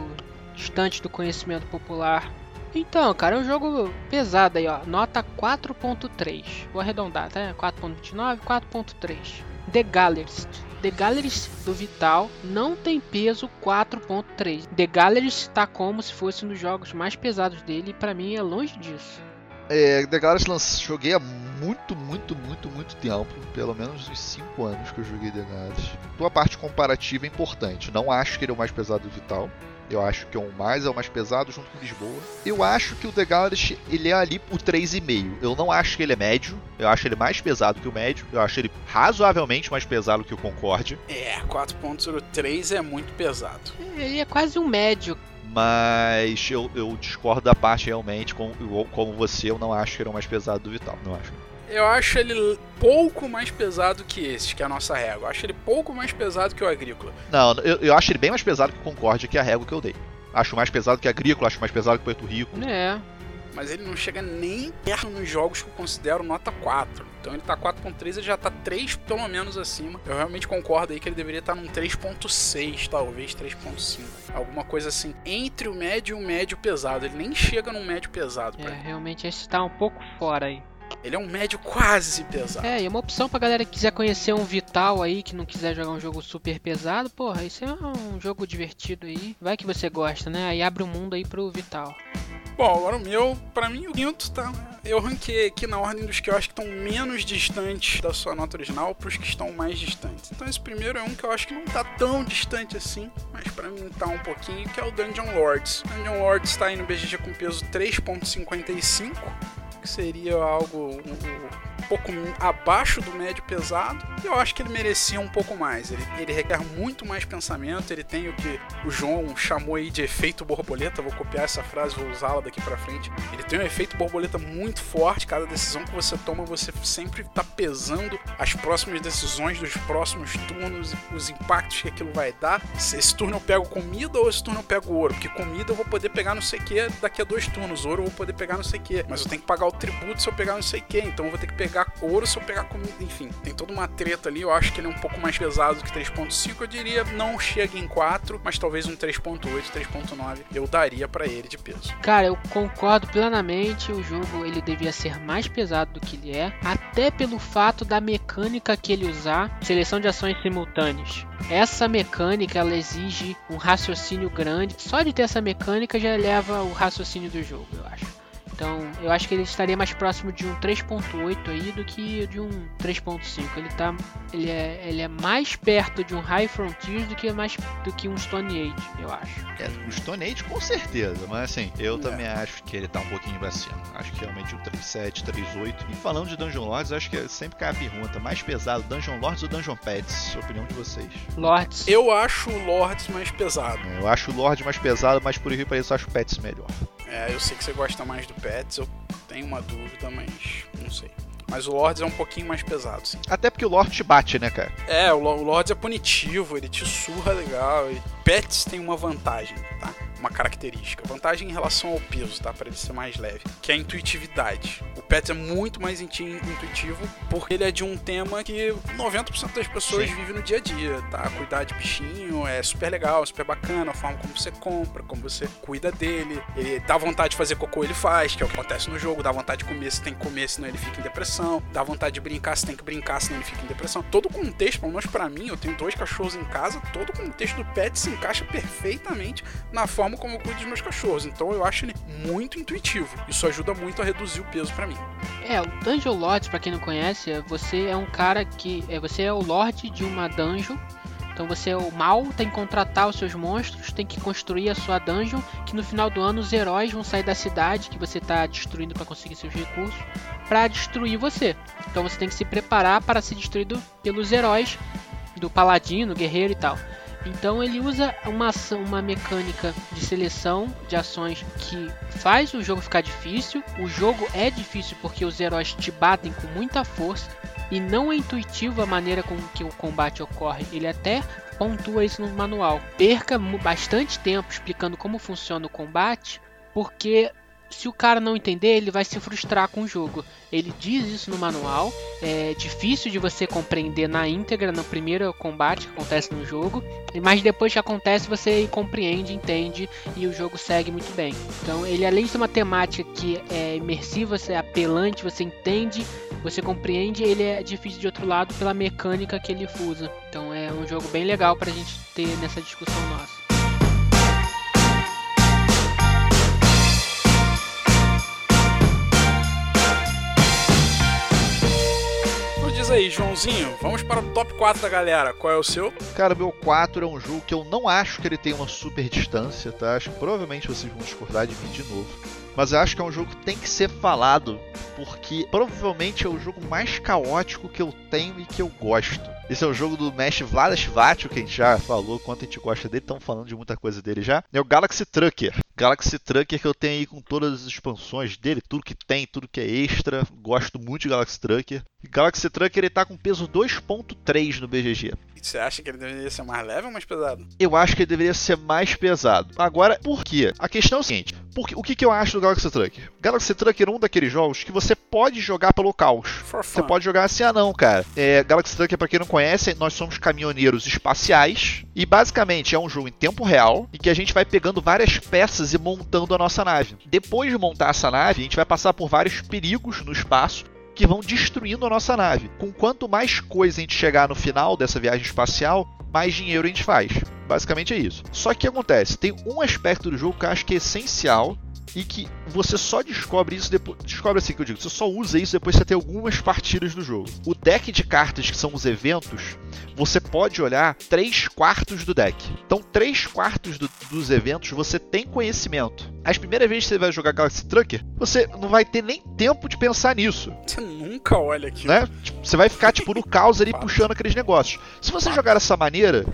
distantes do conhecimento popular. Então, cara, é um jogo pesado aí, ó. Nota 4.3. Vou arredondar, tá? 4.29, 4.3. The Gallerist. The Gallerist do Vital não tem peso 4.3. The Gallerist tá como se fosse um dos jogos mais pesados dele e pra mim é longe disso. É, The Galaxy lance- joguei há muito, muito, muito, muito tempo. Pelo menos uns 5 anos que eu joguei The Galaxy. Tua parte comparativa é importante. Não acho que ele é o mais pesado do Vital. Eu acho que é o mais é o mais pesado junto com Lisboa. Eu acho que o The Galaxy ele é ali por 3,5. Eu não acho que ele é médio. Eu acho ele mais pesado que o médio. Eu acho ele razoavelmente mais pesado que o Concorde. É, 4.03 é muito pesado. Ele é quase um médio. Mas eu, eu discordo da parte realmente. Como, como você, eu não acho que ele é o mais pesado do Vital. Não acho. Eu acho ele pouco mais pesado que esse, que é a nossa régua. Eu acho ele pouco mais pesado que o Agrícola. Não, eu, eu acho ele bem mais pesado que o Concorde, que é a régua que eu dei. Acho mais pesado que a Agrícola, acho mais pesado que o Porto Rico. É. mas ele não chega nem perto nos jogos que eu considero nota 4. Então ele tá 4.3, ele já tá 3 pelo menos acima. Eu realmente concordo aí que ele deveria estar tá num 3.6, talvez 3.5. Alguma coisa assim, entre o médio e o médio pesado. Ele nem chega num médio pesado. É, realmente esse tá um pouco fora aí. Ele é um médio quase pesado. É, e é uma opção pra galera que quiser conhecer um Vital aí, que não quiser jogar um jogo super pesado. Porra, isso é um jogo divertido aí. Vai que você gosta, né? Aí abre o um mundo aí pro Vital. Bom, agora o meu, pra mim o quinto tá. Eu ranquei aqui na ordem dos que eu acho que estão menos distantes da sua nota original pros que estão mais distantes. Então esse primeiro é um que eu acho que não tá tão distante assim, mas pra mim tá um pouquinho, que é o Dungeon Lords. Dungeon Lords tá aí no BGG com peso 3.55 que seria algo um, um, pouco abaixo do médio pesado. E eu acho que ele merecia um pouco mais. Ele, ele requer muito mais pensamento. Ele tem o que o João chamou aí de efeito borboleta. Vou copiar essa frase, vou usá-la daqui para frente. Ele tem um efeito borboleta muito forte. Cada decisão que você toma, você sempre está pesando as próximas decisões dos próximos turnos, os impactos que aquilo vai dar. Se esse turno eu pego comida ou esse turno eu pego ouro. Porque comida eu vou poder pegar não sei o que daqui a dois turnos. Ouro eu vou poder pegar não sei o que. Mas eu tenho que pagar o tributo se eu pegar não sei quem, então eu vou ter que pegar ouro se eu pegar comida, enfim, tem toda uma treta ali, eu acho que ele é um pouco mais pesado que 3.5, eu diria não chega em 4, mas talvez um 3.8, 3.9 eu daria para ele de peso. Cara, eu concordo plenamente, o jogo ele devia ser mais pesado do que ele é, até pelo fato da mecânica que ele usar, seleção de ações simultâneas. Essa mecânica ela exige um raciocínio grande. Só de ter essa mecânica já eleva o raciocínio do jogo, eu acho. Então, eu acho que ele estaria mais próximo de um 3.8 aí do que de um 3.5. Ele tá ele é, ele é mais perto de um High Frontiers do que mais do que um Stone Age, eu acho. É, o Stone Age com certeza, mas assim, eu é. também acho que ele tá um pouquinho pra cima. Acho que realmente um 3.7, 3.8. E falando de Dungeon Lords, acho que sempre cai a pergunta, mais pesado, Dungeon Lords ou Dungeon Pets? Opinião de vocês. Lords. Eu acho o Lords mais pesado. É, eu acho o Lord mais pesado, mas por isso eu acho o Pets melhor. É, eu sei que você gosta mais do Pets, eu tenho uma dúvida, mas não sei. Mas o Lords é um pouquinho mais pesado, sim. Até porque o Lord te bate, né, cara? É, o Lords é punitivo, ele te surra legal. E Pets tem uma vantagem, tá? Uma característica. Vantagem em relação ao peso, tá? Para ele ser mais leve. Que é a intuitividade. O Pets é muito mais intuitivo porque ele é de um tema que 90% das pessoas Sim. vivem no dia a dia, tá? Cuidar de bichinho é super legal, super bacana. A forma como você compra, como você cuida dele. Ele dá vontade de fazer cocô, ele faz, que é o que acontece no jogo. Dá vontade de comer, se tem que comer, senão ele fica em depressão. Dá vontade de brincar, se tem que brincar, senão ele fica em depressão. Todo o contexto, pelo menos pra mim, eu tenho dois cachorros em casa, todo o contexto do Pets encaixa perfeitamente na forma como eu cuido dos meus cachorros. Então eu acho ele muito intuitivo. Isso ajuda muito a reduzir o peso para mim. É, o Dungeon Lords, para quem não conhece, você é um cara que. É, você é o Lorde de uma dungeon. Então você é o mal, tem que contratar os seus monstros, tem que construir a sua dungeon, que no final do ano os heróis vão sair da cidade que você está destruindo para conseguir seus recursos, para destruir você. Então você tem que se preparar para ser destruído pelos heróis do paladino, guerreiro e tal. Então ele usa uma ação, uma mecânica de seleção de ações que faz o jogo ficar difícil. O jogo é difícil porque os heróis te batem com muita força e não é intuitivo a maneira com que o combate ocorre. Ele até pontua isso no manual. Perca bastante tempo explicando como funciona o combate, porque se o cara não entender, ele vai se frustrar com o jogo. Ele diz isso no manual. É difícil de você compreender na íntegra no primeiro combate que acontece no jogo, mas depois que acontece você compreende, entende e o jogo segue muito bem. Então, ele além de ser uma temática que é imersiva, é apelante, você entende, você compreende, ele é difícil de outro lado pela mecânica que ele usa. Então, é um jogo bem legal para a gente ter nessa discussão nossa. Aí, Joãozinho, vamos para o top 4 da galera. Qual é o seu? Cara, meu 4 é um jogo que eu não acho que ele tenha uma super distância, tá? Acho que provavelmente vocês vão discordar de mim de novo. Mas eu acho que é um jogo que tem que ser falado, porque provavelmente é o jogo mais caótico que eu tenho e que eu gosto. Esse é o jogo do mestre Vladas Vatio, que a gente já falou quanto a gente gosta dele, estamos falando de muita coisa dele já. É o Galaxy Trucker. Galaxy Trucker que eu tenho aí com todas as expansões dele, tudo que tem, tudo que é extra. Gosto muito de Galaxy Trucker. Galaxy Trucker ele tá com peso 2.3 no BGG. Você acha que ele deveria ser mais leve ou mais pesado? Eu acho que ele deveria ser mais pesado. Agora, por quê? A questão é o seguinte: porque, o que, que eu acho do Galaxy Trucker? Galaxy Trucker é um daqueles jogos que você pode jogar pelo caos. Você pode jogar assim, ah não, cara. É, Galaxy Trucker, pra quem não conhece, nós somos caminhoneiros espaciais. E basicamente é um jogo em tempo real em que a gente vai pegando várias peças e montando a nossa nave. Depois de montar essa nave, a gente vai passar por vários perigos no espaço que vão destruindo a nossa nave. Com quanto mais coisa a gente chegar no final dessa viagem espacial, mais dinheiro a gente faz. Basicamente é isso. Só que o que acontece? Tem um aspecto do jogo que eu acho que é essencial e que você só descobre isso depois. Descobre assim que eu digo, você só usa isso depois que você tem algumas partidas do jogo. O deck de cartas, que são os eventos, você pode olhar 3 quartos do deck. Então, 3 quartos do- dos eventos você tem conhecimento. As primeiras vezes que você vai jogar Galaxy Trucker, você não vai ter nem tempo de pensar nisso Você nunca olha aqui. né? Tipo, Você vai ficar tipo no caos ali puxando aqueles negócios. Se você jogar dessa maneira,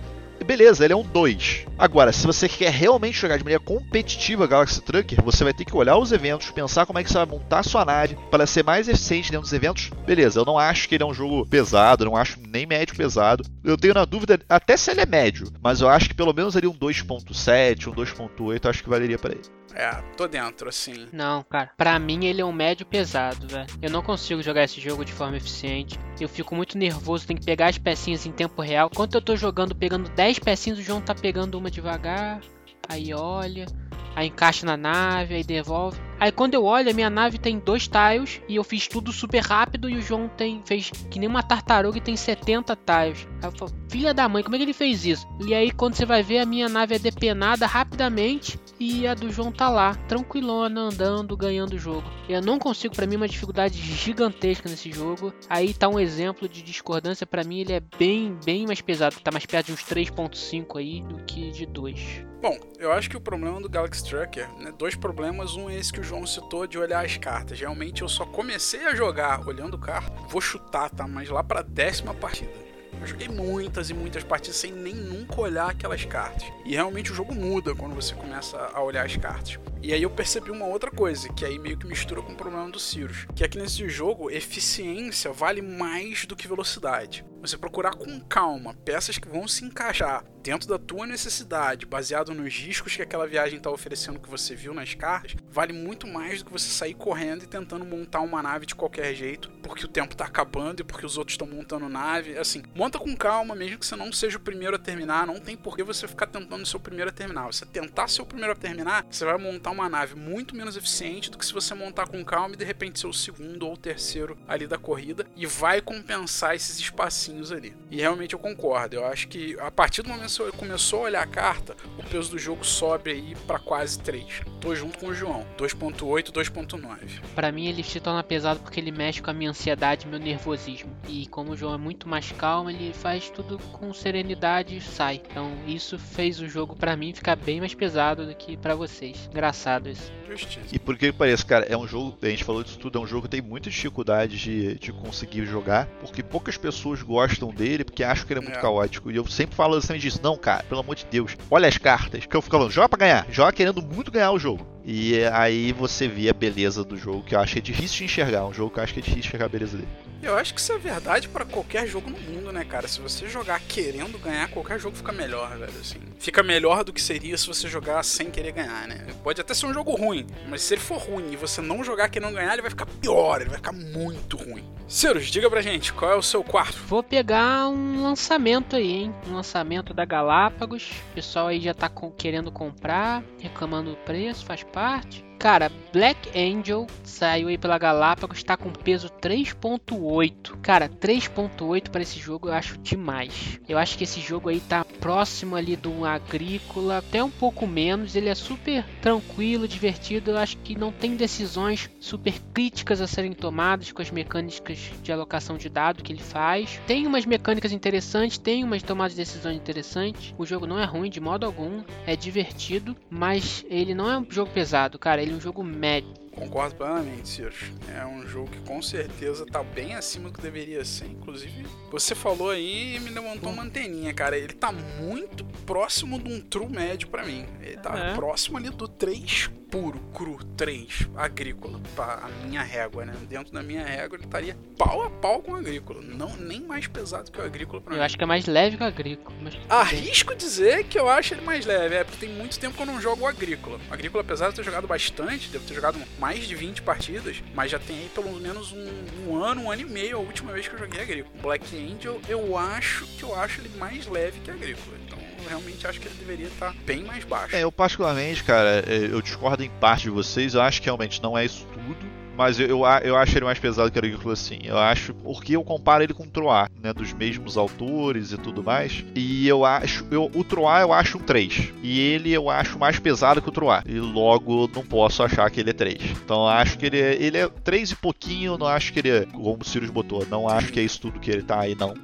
beleza, ele é um 2. Agora, se você quer realmente jogar de maneira competitiva Galaxy Trucker, você vai ter que olhar os eventos, pensar como é que você vai montar sua nave para ser mais eficiente dentro dos eventos. Beleza, eu não acho que ele é um jogo pesado, não acho nem médio pesado. Eu tenho na dúvida até se ele é médio, mas eu acho que pelo menos ali um 2.7, um 2.8, eu acho que valeria para ele. É, tô dentro, assim. Não, cara. Pra mim ele é um médio pesado, velho. Eu não consigo jogar esse jogo de forma eficiente. Eu fico muito nervoso, tenho que pegar as pecinhas em tempo real. Enquanto eu tô jogando, pegando 10 pecinhas, o João tá pegando uma devagar. Aí olha, aí encaixa na nave, aí devolve. Aí quando eu olho, a minha nave tem dois tiles e eu fiz tudo super rápido e o João tem fez que nem uma tartaruga e tem 70 tiles. Aí eu falo, filha da mãe, como é que ele fez isso? E aí quando você vai ver, a minha nave é depenada rapidamente e a do João tá lá, tranquilona, andando, ganhando o jogo. Eu não consigo, pra mim, uma dificuldade gigantesca nesse jogo. Aí tá um exemplo de discordância, pra mim ele é bem, bem mais pesado, tá mais perto de uns 3.5 aí do que de 2. Bom, eu acho que o problema do Galaxy Trucker, né, dois problemas, um é esse que o João citou de olhar as cartas. Realmente eu só comecei a jogar olhando carta, vou chutar, tá? Mas lá pra décima partida. Eu joguei muitas e muitas partidas sem nem nunca olhar aquelas cartas. E realmente o jogo muda quando você começa a olhar as cartas. E aí eu percebi uma outra coisa, que aí meio que mistura com o problema do Sirius. Que é que nesse jogo, eficiência vale mais do que velocidade. Você procurar com calma peças que vão se encaixar dentro da tua necessidade, baseado nos riscos que aquela viagem está oferecendo que você viu nas cartas, vale muito mais do que você sair correndo e tentando montar uma nave de qualquer jeito, porque o tempo tá acabando e porque os outros estão montando nave. Assim, monta com calma, mesmo que você não seja o primeiro a terminar, não tem por que você ficar tentando ser o primeiro a terminar. Você tentar ser o primeiro a terminar, você vai montar uma nave muito menos eficiente do que se você montar com calma e de repente ser o segundo ou o terceiro ali da corrida e vai compensar esses espacinhos ali. E realmente eu concordo. Eu acho que a partir do momento que você começou a olhar a carta, o peso do jogo sobe aí para quase 3. Tô junto com o João, 2.8, 2.9. Pra mim ele se torna pesado porque ele mexe com a minha ansiedade meu nervosismo. E como o João é muito mais calmo, ele faz tudo com serenidade e sai. Então isso fez o jogo pra mim ficar bem mais pesado do que pra vocês. Engraçado isso. Justiça. E por que que pareça, cara, é um jogo, a gente falou disso tudo, é um jogo que tem muita dificuldade de, de conseguir jogar, porque poucas pessoas gostam dele, porque acham que ele é muito É. caótico. E eu sempre falo exatamente disso. Não, cara, pelo amor de Deus, olha as cartas. Que eu fico falando, joga pra ganhar, joga querendo muito ganhar o jogo. E aí você vê a beleza do jogo, que eu acho que é difícil de enxergar. Um jogo que eu acho que é difícil de enxergar a beleza dele. Eu acho que isso é verdade pra qualquer jogo no mundo, né, cara? Se você jogar querendo ganhar, qualquer jogo fica melhor, velho, assim. Fica melhor do que seria se você jogar sem querer ganhar, né? Pode até ser um jogo ruim, mas se ele for ruim e você não jogar querendo ganhar, ele vai ficar pior, ele vai ficar muito ruim. Cirus, diga pra gente, qual é o seu quarto? Vou pegar um lançamento aí, hein? Um lançamento da Galápagos. O pessoal aí já tá com- querendo comprar, reclamando do preço, faz parte. Cara, Black Angel saiu aí pela Galápagos, tá com peso 3.8. Cara, 3.8 para esse jogo eu acho demais. Eu acho que esse jogo aí tá próximo ali do agrícola, até um pouco menos. Ele é super tranquilo, divertido. Eu acho que não tem decisões super críticas a serem tomadas com as mecânicas de alocação de dado que ele faz. Tem umas mecânicas interessantes, tem umas tomadas de decisões interessantes. O jogo não é ruim de modo algum, é divertido, mas ele não é um jogo pesado, cara. Ele um jogo médio. Concordo plenamente, Ciro. É um jogo que com certeza tá bem acima do que deveria ser. Inclusive, você falou aí e me levantou uma anteninha, cara. Ele tá muito próximo de um true médio para mim. Ele tá é. próximo ali do 3 puro, cru, 3, agrícola, a minha régua, né? Dentro da minha régua ele estaria pau a pau com o agrícola, não nem mais pesado que o agrícola pra eu mim. acho que é mais leve que o agrícola. Mas... Arrisco dizer que eu acho ele mais leve, é porque tem muito tempo que eu não jogo o agrícola. O agrícola, apesar de ter jogado bastante, devo ter jogado mais de 20 partidas, mas já tem aí pelo menos um, um ano, um ano e meio a última vez que eu joguei agrícola. Black Angel, eu acho que eu acho ele mais leve que agrícola. Então realmente acho que ele deveria estar bem mais baixo. É, eu particularmente, cara, é, eu discordo em parte de vocês, eu acho que realmente não é isso tudo. Mas eu, eu, eu acho ele mais pesado que o Agrícola, assim. Eu acho. Porque eu comparo ele com o Troar, né? Dos mesmos autores e tudo mais. E eu acho. Eu, o Troar eu acho um 3. E ele eu acho mais pesado que o Troar. E logo não posso achar que ele é 3. Então eu acho que ele é, ele é 3 e pouquinho. Não acho que ele é. Como o Sirius botou. Não acho que é isso tudo que ele tá aí, não.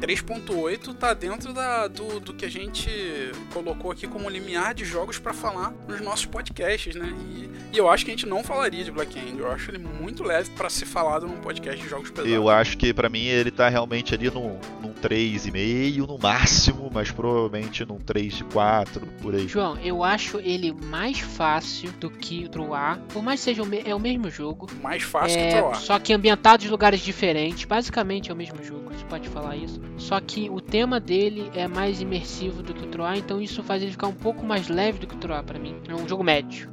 3.8 tá dentro da, do, do que a gente colocou aqui como limiar de jogos para falar nos nossos podcasts, né? E, e, eu acho que a gente não falaria de Black End. Eu acho ele muito leve para ser falado num podcast de jogos pesados. Eu acho que para mim ele tá realmente ali num, num 3,5 no máximo, mas provavelmente num 3,4 por aí. João, eu acho ele mais fácil do que o Troar. Por mais que seja o, me é o mesmo jogo. Mais fácil é, que o Troar. Só que ambientado em lugares diferentes. Basicamente é o mesmo jogo, você pode falar isso. Só que o tema dele é mais imersivo do que o Troar, então isso faz ele ficar um pouco mais leve do que o Troar para mim. É um jogo médio.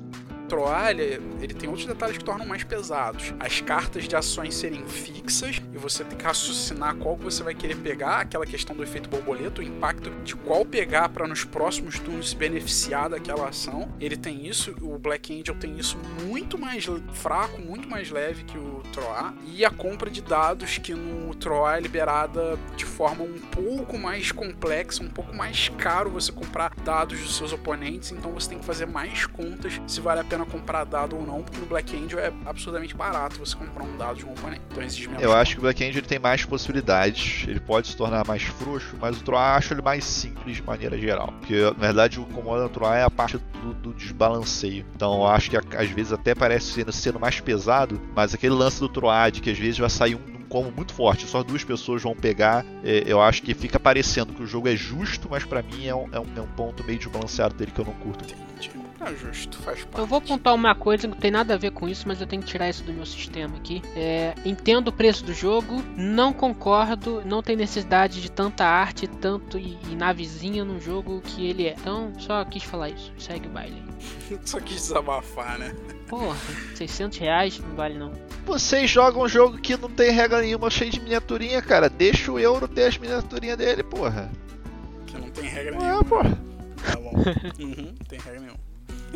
Troalha, ele tem outros detalhes que tornam mais pesados. As cartas de ações serem fixas e você tem que raciocinar qual que você vai querer pegar, aquela questão do efeito borboleta, o impacto de qual pegar para nos próximos turnos se beneficiar daquela ação. Ele tem isso, o Black Angel tem isso muito mais fraco, muito mais leve que o Troar. E a compra de dados que no Troar é liberada de forma um pouco mais complexa, um pouco mais caro você comprar dados dos seus oponentes, então você tem que fazer mais contas se vale a pena pena comprar dado ou não, porque no Black Angel é absurdamente barato você comprar um dado de um oponente. Então exige menos. Eu acho que o Black Angel ele tem mais possibilidades. Ele pode se tornar mais frouxo, mas o Troar acho ele mais simples de maneira geral. Porque na verdade o comando do Troar é a parte do, do, desbalanceio. Então eu acho que às vezes até parece sendo, sendo mais pesado, mas aquele lance do Troar de que às vezes vai sair um como muito forte, só duas pessoas vão pegar. É, eu acho que fica parecendo que o jogo é justo, mas para mim é um, é, um, é um ponto meio desbalanceado dele que eu não curto. Entendi. É justo, faz parte. Eu vou apontar uma coisa que não tem nada a ver com isso, mas eu tenho que tirar isso do meu sistema aqui. É, entendo o preço do jogo, não concordo, não tem necessidade de tanta arte, tanto e, e navezinha num jogo que ele é. Então, só quis falar isso. Segue o baile. só quis desabafar, né? Porra, 600 reais não vale não. Vocês jogam um jogo que não tem regra nenhuma, cheio de miniaturinha, cara. Deixa o euro ter as miniaturinhas dele, porra. Que não tem regra nenhuma. É, porra. Tá bom. uhum, não tem regra nenhuma.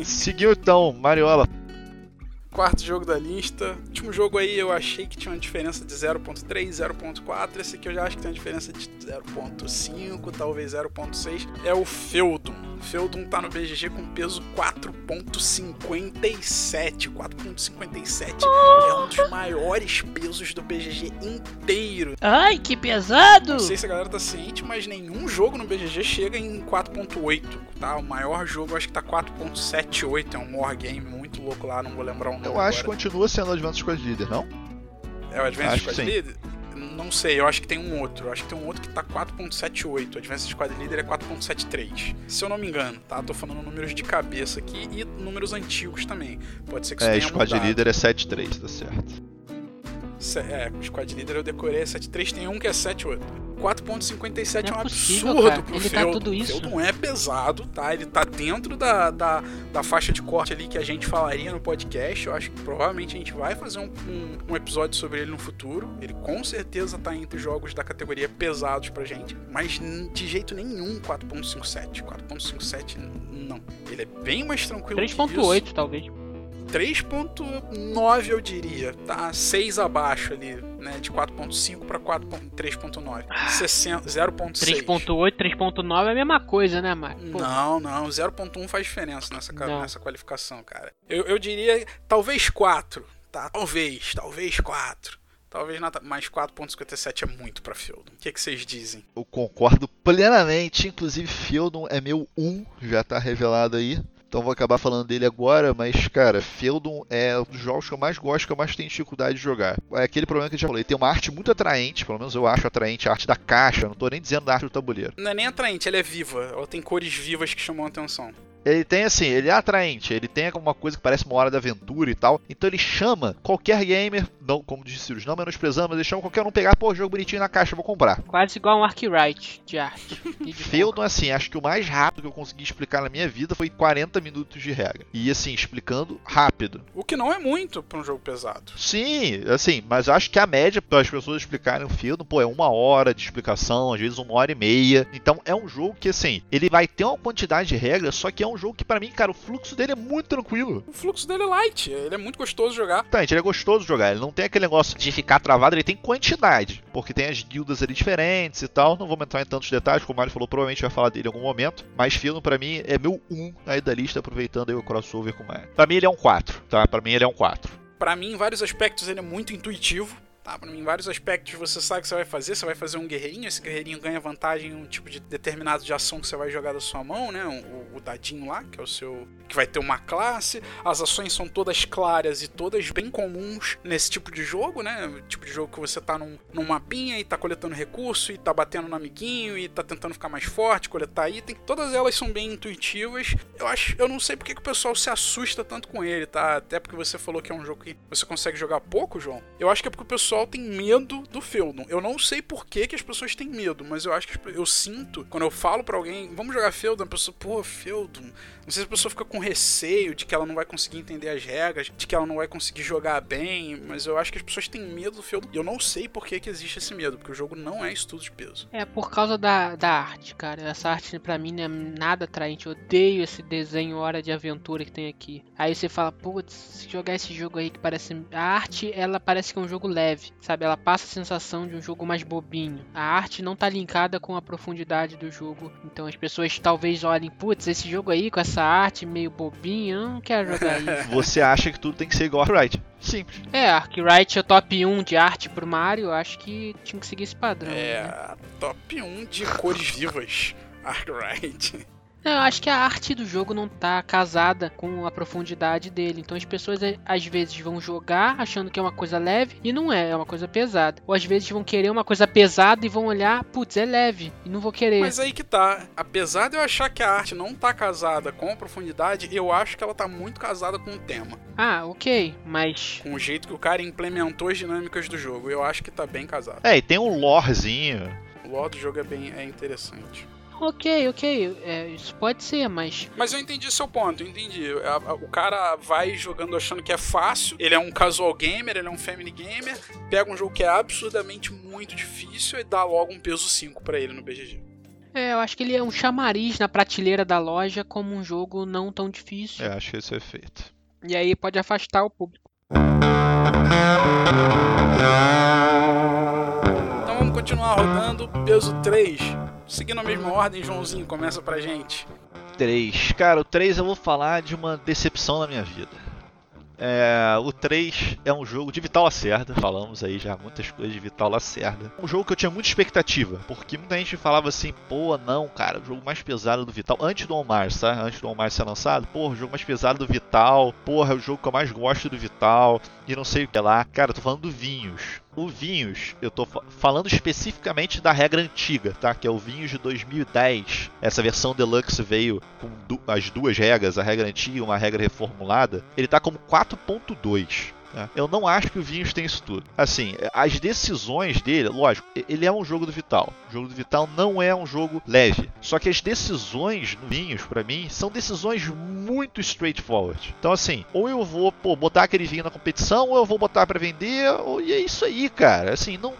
Seguiu então, Mariola. Quarto jogo da lista. O último jogo aí eu achei que tinha uma diferença de 0.3, 0.4. Esse aqui eu já acho que tem uma diferença de 0.5, talvez 0.6. É o Feudum. Feudum tá no BGG com peso 4.57. 4.57 oh! é um dos maiores pesos do BGG inteiro. Ai, que pesado! Não sei se a galera tá ciente, mas nenhum jogo no BGG chega em 4.8, tá? O maior jogo eu acho que tá 4.78, é um wargame muito louco lá, não vou lembrar o nome Eu acho que continua sendo o Advanced Squad Leader, não? É o Advanced Squad Leader? Não sei, eu acho que tem um outro. Eu acho que tem um outro que tá 4.78. O Advanced Squad Leader é 4.73. Se eu não me engano, tá? Tô falando números de cabeça aqui e números antigos também. Pode ser que isso é, tenha Squad mudado. Leader é 7.3, tá certo. É, o Squad Leader eu decorei é 7.3, tem um que é 7.8. 4.57 é um possível, absurdo cara. pro Ele tá tudo isso. O Feldon é pesado, tá? Ele tá dentro da, da, da, faixa de corte ali que a gente falaria no podcast. Eu acho que provavelmente a gente vai fazer um, um, um, episódio sobre ele no futuro. Ele com certeza tá entre jogos da categoria pesados pra gente, mas de jeito nenhum 4.57. 4.57 não. Ele é bem mais tranquilo 3.8 talvez. 3.9 eu diria, tá? 6 abaixo ali, né? De 4.5 para 3.9. 0.6. 3.8, 3.9 é a mesma coisa, né, Marcos? Não, não. 0.1 faz diferença nessa, nessa qualificação, cara. Eu, eu diria talvez 4, tá? Talvez, talvez 4. Talvez nada, mas 4.57 é muito para Fieldon. O que, que vocês dizem? Eu concordo plenamente, inclusive Fieldon é meu 1, já tá revelado aí. Então vou acabar falando dele agora, mas, cara, Feudon é um dos jogos que eu mais gosto, que eu mais tenho dificuldade de jogar. É aquele problema que eu já falei, tem uma arte muito atraente, pelo menos eu acho atraente, a arte da caixa, não tô nem dizendo da arte do tabuleiro. Não é nem atraente, ela é viva. Ela tem cores vivas que chamam a atenção. Ele tem assim, ele é atraente, ele tem alguma coisa que parece uma hora de aventura e tal. Então ele chama qualquer gamer, não, como disse Sirius, não menosprezando, mas ele chama qualquer um pegar, pô, jogo bonitinho na caixa, vou comprar. Quase igual um Arkwright de arte. e de Feudon, assim, acho que o mais rápido que eu consegui explicar na minha vida foi 40 minutos de regra. E assim, explicando rápido. O que não é muito pra um jogo pesado. Sim, assim, mas acho que a média para as pessoas explicarem o Feudon, pô, é uma hora de explicação, às vezes uma hora e meia. Então é um jogo que, assim, ele vai ter uma quantidade de regras, só que é um jogo que, pra mim, cara, o fluxo dele é muito tranquilo. O fluxo dele é light, ele é muito gostoso de jogar. Tá, gente, ele é gostoso de jogar. Ele não tem aquele negócio de ficar travado, ele tem quantidade. Porque tem as guildas ali diferentes e tal. Não vamos entrar em tantos detalhes, como o Mario falou, provavelmente vai falar dele em algum momento. Mas Feudon, pra mim, é meu 1 aí da lista, aproveitando aí o crossover com o Mario. Pra mim, ele é um 4, tá? Pra mim, ele é um 4. Pra mim, em vários aspectos, ele é muito intuitivo. Tá, em vários aspectos você sabe o que você vai fazer. Você vai fazer um guerreirinho, esse guerreirinho ganha vantagem em um tipo de determinado de ação que você vai jogar da sua mão, né? O, o dadinho lá, que é o seu. que vai ter uma classe. As ações são todas claras e todas bem comuns nesse tipo de jogo, né? O tipo de jogo que você tá num, num mapinha e tá coletando recurso e tá batendo no amiguinho e tá tentando ficar mais forte, coletar item. Todas elas são bem intuitivas. Eu acho. Eu não sei porque que o pessoal se assusta tanto com ele, tá? Até porque você falou que é um jogo que você consegue jogar pouco, João. Eu acho que é porque o pessoal pessoal tem medo do Feudon. Eu não sei por que, que as pessoas têm medo, mas eu acho que eu sinto, quando eu falo para alguém, vamos jogar Feudon, a pessoa, pô, Feudon. Não sei se a pessoa fica com receio de que ela não vai conseguir entender as regras, de que ela não vai conseguir jogar bem, mas eu acho que as pessoas têm medo do Feudon. E eu não sei por que, que existe esse medo, porque o jogo não é estudo de peso. É por causa da, da arte, cara. Essa arte para mim não é nada atraente. Eu odeio esse desenho hora de aventura que tem aqui. Aí você fala, putz, se jogar esse jogo aí que parece. A arte, ela parece que é um jogo leve, sabe? Ela passa a sensação de um jogo mais bobinho. A arte não tá linkada com a profundidade do jogo. Então as pessoas talvez olhem, putz, esse jogo aí com essa arte meio bobinha, eu não quero jogar isso. Você acha que tudo tem que ser igual a Arkwright? Simples. É, Arkwright é o top 1 de arte pro Mario, eu acho que tinha que seguir esse padrão. É, né? top 1 de cores vivas. Arkwright. Não, eu acho que a arte do jogo não tá casada com a profundidade dele. Então as pessoas às vezes vão jogar achando que é uma coisa leve e não é, é uma coisa pesada. Ou às vezes vão querer uma coisa pesada e vão olhar, putz, é leve e não vou querer. Mas aí que tá. Apesar de eu achar que a arte não tá casada com a profundidade, eu acho que ela tá muito casada com o tema. Ah, ok, mas. Com o jeito que o cara implementou as dinâmicas do jogo. Eu acho que tá bem casado. É, e tem um lorezinho. O lore do jogo é bem é interessante. Ok, ok, é, isso pode ser, mas. Mas eu entendi seu ponto, eu entendi. O cara vai jogando achando que é fácil, ele é um casual gamer, ele é um family gamer, pega um jogo que é absurdamente muito difícil e dá logo um peso 5 para ele no BGG. É, eu acho que ele é um chamariz na prateleira da loja como um jogo não tão difícil. É, acho que esse é feito. E aí pode afastar o público. Então vamos continuar rodando. Peso 3. Seguindo a mesma ordem, Joãozinho, começa pra gente. 3. Cara, o 3 eu vou falar de uma decepção na minha vida. É, o 3 é um jogo de Vital Lacerda, falamos aí já muitas coisas de Vital Lacerda. Um jogo que eu tinha muita expectativa, porque muita gente falava assim, pô, não, cara, o jogo mais pesado do Vital, antes do On Mars, tá? Antes do On Mars ser lançado, pô, o jogo mais pesado do Vital, porra, é o jogo que eu mais gosto do Vital, e não sei o que lá. Cara, tô falando do Vinhos. O Vinhos, eu tô falando especificamente da regra antiga, tá? Que é o Vinhos de 2010. Essa versão deluxe veio com du as duas regras, a regra antiga e uma regra reformulada. Ele tá como 4.2. Tá? Eu não acho que o Vinhos tem isso tudo. Assim, as decisões dele, lógico, ele é um jogo do Vital. O jogo do Vital não é um jogo leve. Só que as decisões no Vinhos, para mim, são decisões muito straightforward. Então, assim, ou eu vou pô, botar aquele vinho na competição, ou eu vou botar para vender, ou... e é isso aí, cara. Assim, não,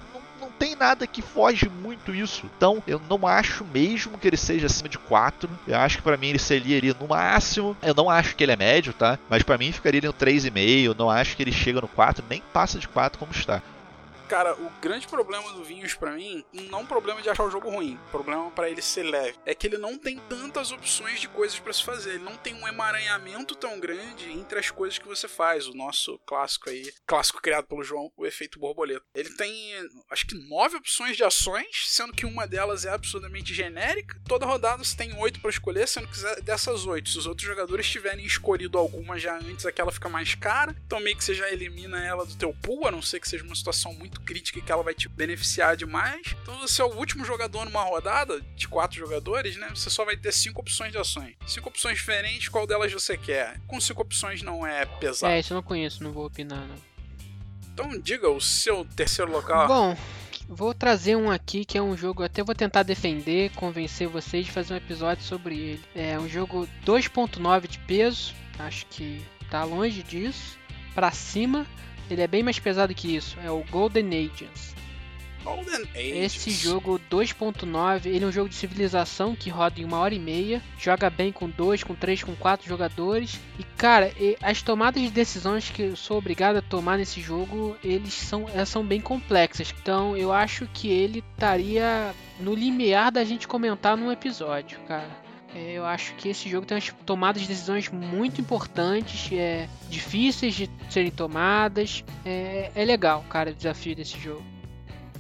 tem nada que foge muito isso. Então, eu não acho mesmo que ele seja acima de 4. Eu acho que para mim ele seria ali no máximo. Eu não acho que ele é médio, tá? Mas para mim ficaria no 3,5. Eu não acho que ele chega no 4, nem passa de 4 como está. Cara, o grande problema do Vinhos para mim, não problema de achar o jogo ruim, problema para ele ser leve, é que ele não tem tantas opções de coisas para se fazer. Ele não tem um emaranhamento tão grande entre as coisas que você faz. O nosso clássico aí, clássico criado pelo João, o efeito borboleta. Ele tem, acho que nove opções de ações, sendo que uma delas é absurdamente genérica. Toda rodada você tem oito para escolher, sendo que dessas oito, se os outros jogadores tiverem escolhido alguma já antes, aquela fica mais cara. Então meio que você já elimina ela do teu pool, a não ser que seja uma situação muito crítica e que ela vai te beneficiar demais. Então você é o último jogador numa rodada de quatro jogadores, né? Você só vai ter cinco opções de ações. Cinco opções diferentes, qual delas você quer? Com cinco opções não é pesado. É, isso eu não conheço, não vou opinar, não. Então diga o seu terceiro local. Bom, vou trazer um aqui que é um jogo, até vou tentar defender, convencer vocês de fazer um episódio sobre ele. É um jogo 2.9 de peso, acho que tá longe disso. Para cima, ele é bem mais pesado que isso. É o Golden Agents. Golden Age. Esse jogo 2.9, ele é um jogo de civilização que roda em uma hora e meia, joga bem com dois, com três, com quatro jogadores. E cara, as tomadas de decisões que eu sou obrigado a tomar nesse jogo, eles são, elas são bem complexas. Então eu acho que ele estaria no limiar da gente comentar num episódio, cara. É, eu acho que esse jogo tem umas tomadas de decisões muito importantes, é, difíceis de serem tomadas. É, é legal, cara, o desafio desse jogo.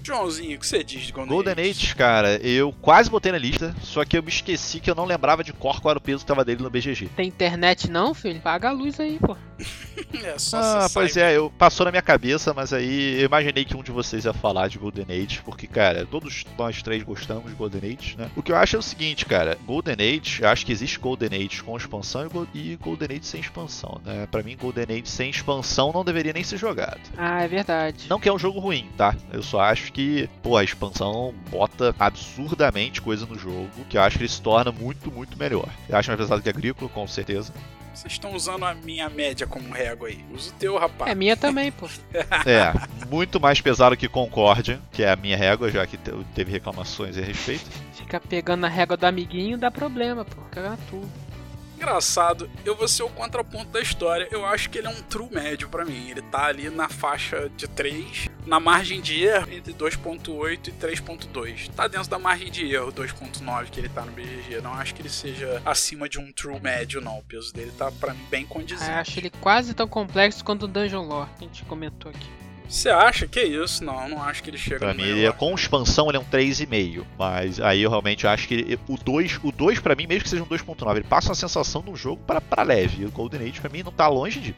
Joãozinho, o que você diz de Golden, Golden Age? Age, cara, eu quase botei na lista, só que eu me esqueci que eu não lembrava de cor qual era o peso que tava dele no BGG. Tem internet não, filho? Paga a luz aí, pô. é só Ah, pois é, eu, passou na minha cabeça, mas aí eu imaginei que um de vocês ia falar de Golden Age, porque, cara, todos nós três gostamos de Golden Age, né? O que eu acho é o seguinte, cara, Golden Age, acho que existe Golden Age com expansão e Golden Age sem expansão, né? Pra mim, Golden Age sem expansão não deveria nem ser jogado. Ah, é verdade. Não que é um jogo ruim, tá? Eu só acho que, pô, a expansão bota absurdamente coisa no jogo, que eu acho que ele se torna muito, muito melhor. Eu acho mais pesado que Agrícola, com certeza. Vocês estão usando a minha média como régua aí. Usa o teu, rapaz. É minha também, pô. é, muito mais pesado que Concórdia, que é a minha régua, já que teve reclamações a respeito. Fica pegando a régua do amiguinho dá problema, pô. Caga tudo engraçado, eu vou ser o contraponto da história. Eu acho que ele é um true médio para mim. Ele tá ali na faixa de 3, na margem de erro entre 2.8 e 3.2. Tá dentro da margem de erro 2.9 que ele tá no BGG. Não acho que ele seja acima de um true médio não. O peso dele tá para mim bem condizente. Ah, acho ele quase tão complexo quanto o Dungeon Lore que a gente comentou aqui. Você acha que é isso? Não, não acho que ele chega Pra mim, ele é, com expansão, ele é um 3,5. Mas aí eu realmente acho que ele, o 2, o 2 pra mim, mesmo que seja um 2.9, ele passa uma sensação de um jogo para, para leve. E o Golden Age pra mim não tá longe de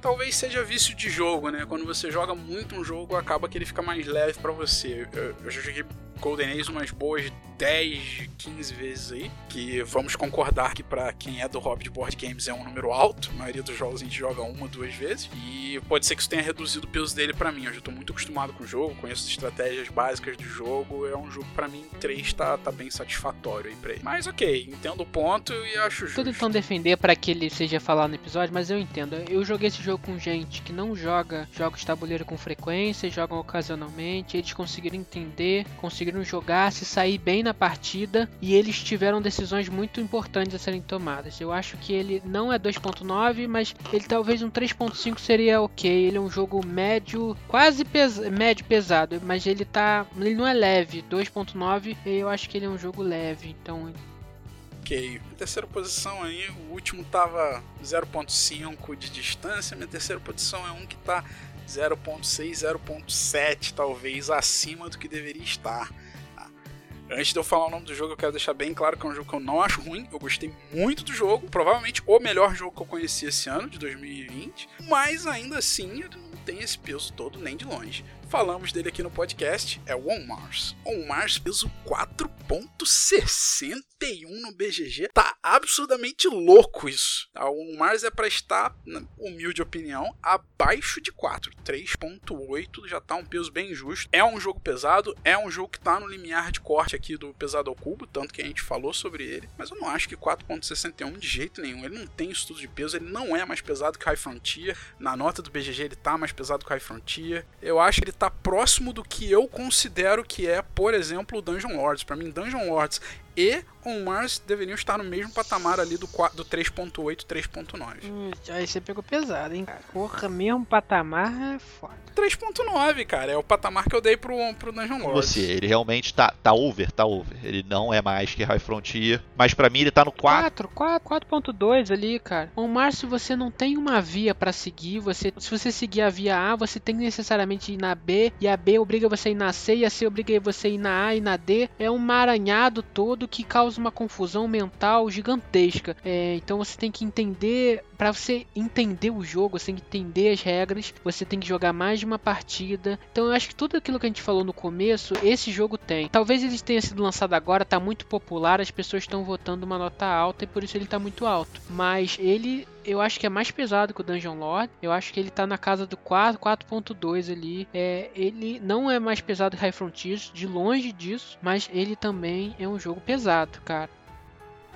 talvez seja vício de jogo, né? Quando você joga muito um jogo, acaba que ele fica mais leve para você. Eu, eu, já joguei Golden Age umas boas 10, 15 vezes aí, que vamos concordar que para quem é do hobby de board games é um número alto. A maioria dos jogos a gente joga uma, duas vezes. E pode ser que isso tenha reduzido o peso dele para mim. Eu já tô muito acostumado com o jogo, conheço as estratégias básicas do jogo. É um jogo para mim 3 tá, tá bem satisfatório aí pra ele. Mas ok, entendo o ponto e acho justo. Tudo então defender para que ele seja falado no episódio, mas eu entendo. Eu joguei esse jogo com gente que não joga jogos de tabuleiro com frequência, jogam ocasionalmente. Eles conseguiram entender, conseguiram jogar, se sair bem na partida e eles tiveram decisões muito importantes a serem tomadas. Eu acho que ele não é 2.9, mas ele talvez um 3.5 seria ok. Ele é um jogo médio, quase pes médio pesado, mas ele tá, ele não é leve. 2.9, eu acho que ele é um jogo leve, então Ok, terceira posição aí, o último tava 0.5 de distância, minha terceira posição é um que tá 0.6, 0.7 talvez acima do que deveria estar. Antes de eu falar o nome do jogo, eu quero deixar bem claro que é um jogo que eu não acho ruim. Eu gostei muito do jogo. Provavelmente o melhor jogo que eu conheci esse ano, de 2020. Mas ainda assim, ele não tem esse peso todo nem de longe falamos dele aqui no podcast, é o On Mars. On Mars peso 4.61 no BGG. Tá absurdamente louco isso. A On Mars é para estar, na humilde opinião, abaixo de 4. 3.8 já tá um peso bem justo. É um jogo pesado, é um jogo que tá no limiar de corte aqui do pesado ao cubo, tanto que a gente falou sobre ele, mas eu não acho que 4.61 de jeito nenhum. Ele não tem estudo de peso, ele não é mais pesado que High Frontier. Na nota do BGG ele tá mais pesado que High Frontier. Eu acho que ele tá próximo do que eu considero que é, por exemplo, o Dungeon Lords. Para mim, Dungeon Lords e On Mars deveriam estar no mesmo patamar ali do, qua- do 3.8, 3.9. Hum, aí você pegou pesado, hein, cara. Porra, mesmo patamar é foda. 3.9, cara, é o patamar que eu dei pro, pro Dungeon Lords. você, ele realmente tá, tá over, tá over. Ele não é mais que High Frontier, mas pra mim ele tá no 4. 4, 4, 4.2 ali, cara. O Mar, se você não tem uma via pra seguir, você, se você seguir a via A, você tem que necessariamente ir na B, e a B obriga você a ir na C, e a C obriga você a ir na A e na D. É um maranhado todo que causa uma confusão mental gigantesca. É, então você tem que entender, Pra você entender o jogo, você entender as regras, você tem que jogar mais de uma partida. Então eu acho que tudo aquilo que a gente falou no começo, esse jogo tem. Talvez ele tenha sido lançado agora, tá muito popular, as pessoas estão votando uma nota alta e por isso ele tá muito alto. Mas ele eu acho que é mais pesado que o Dungeon Lord. Eu acho que ele tá na casa do 4, 4.2 ali. É, ele não é mais pesado que High Frontiers, de longe disso, mas ele também é um jogo pesado, cara.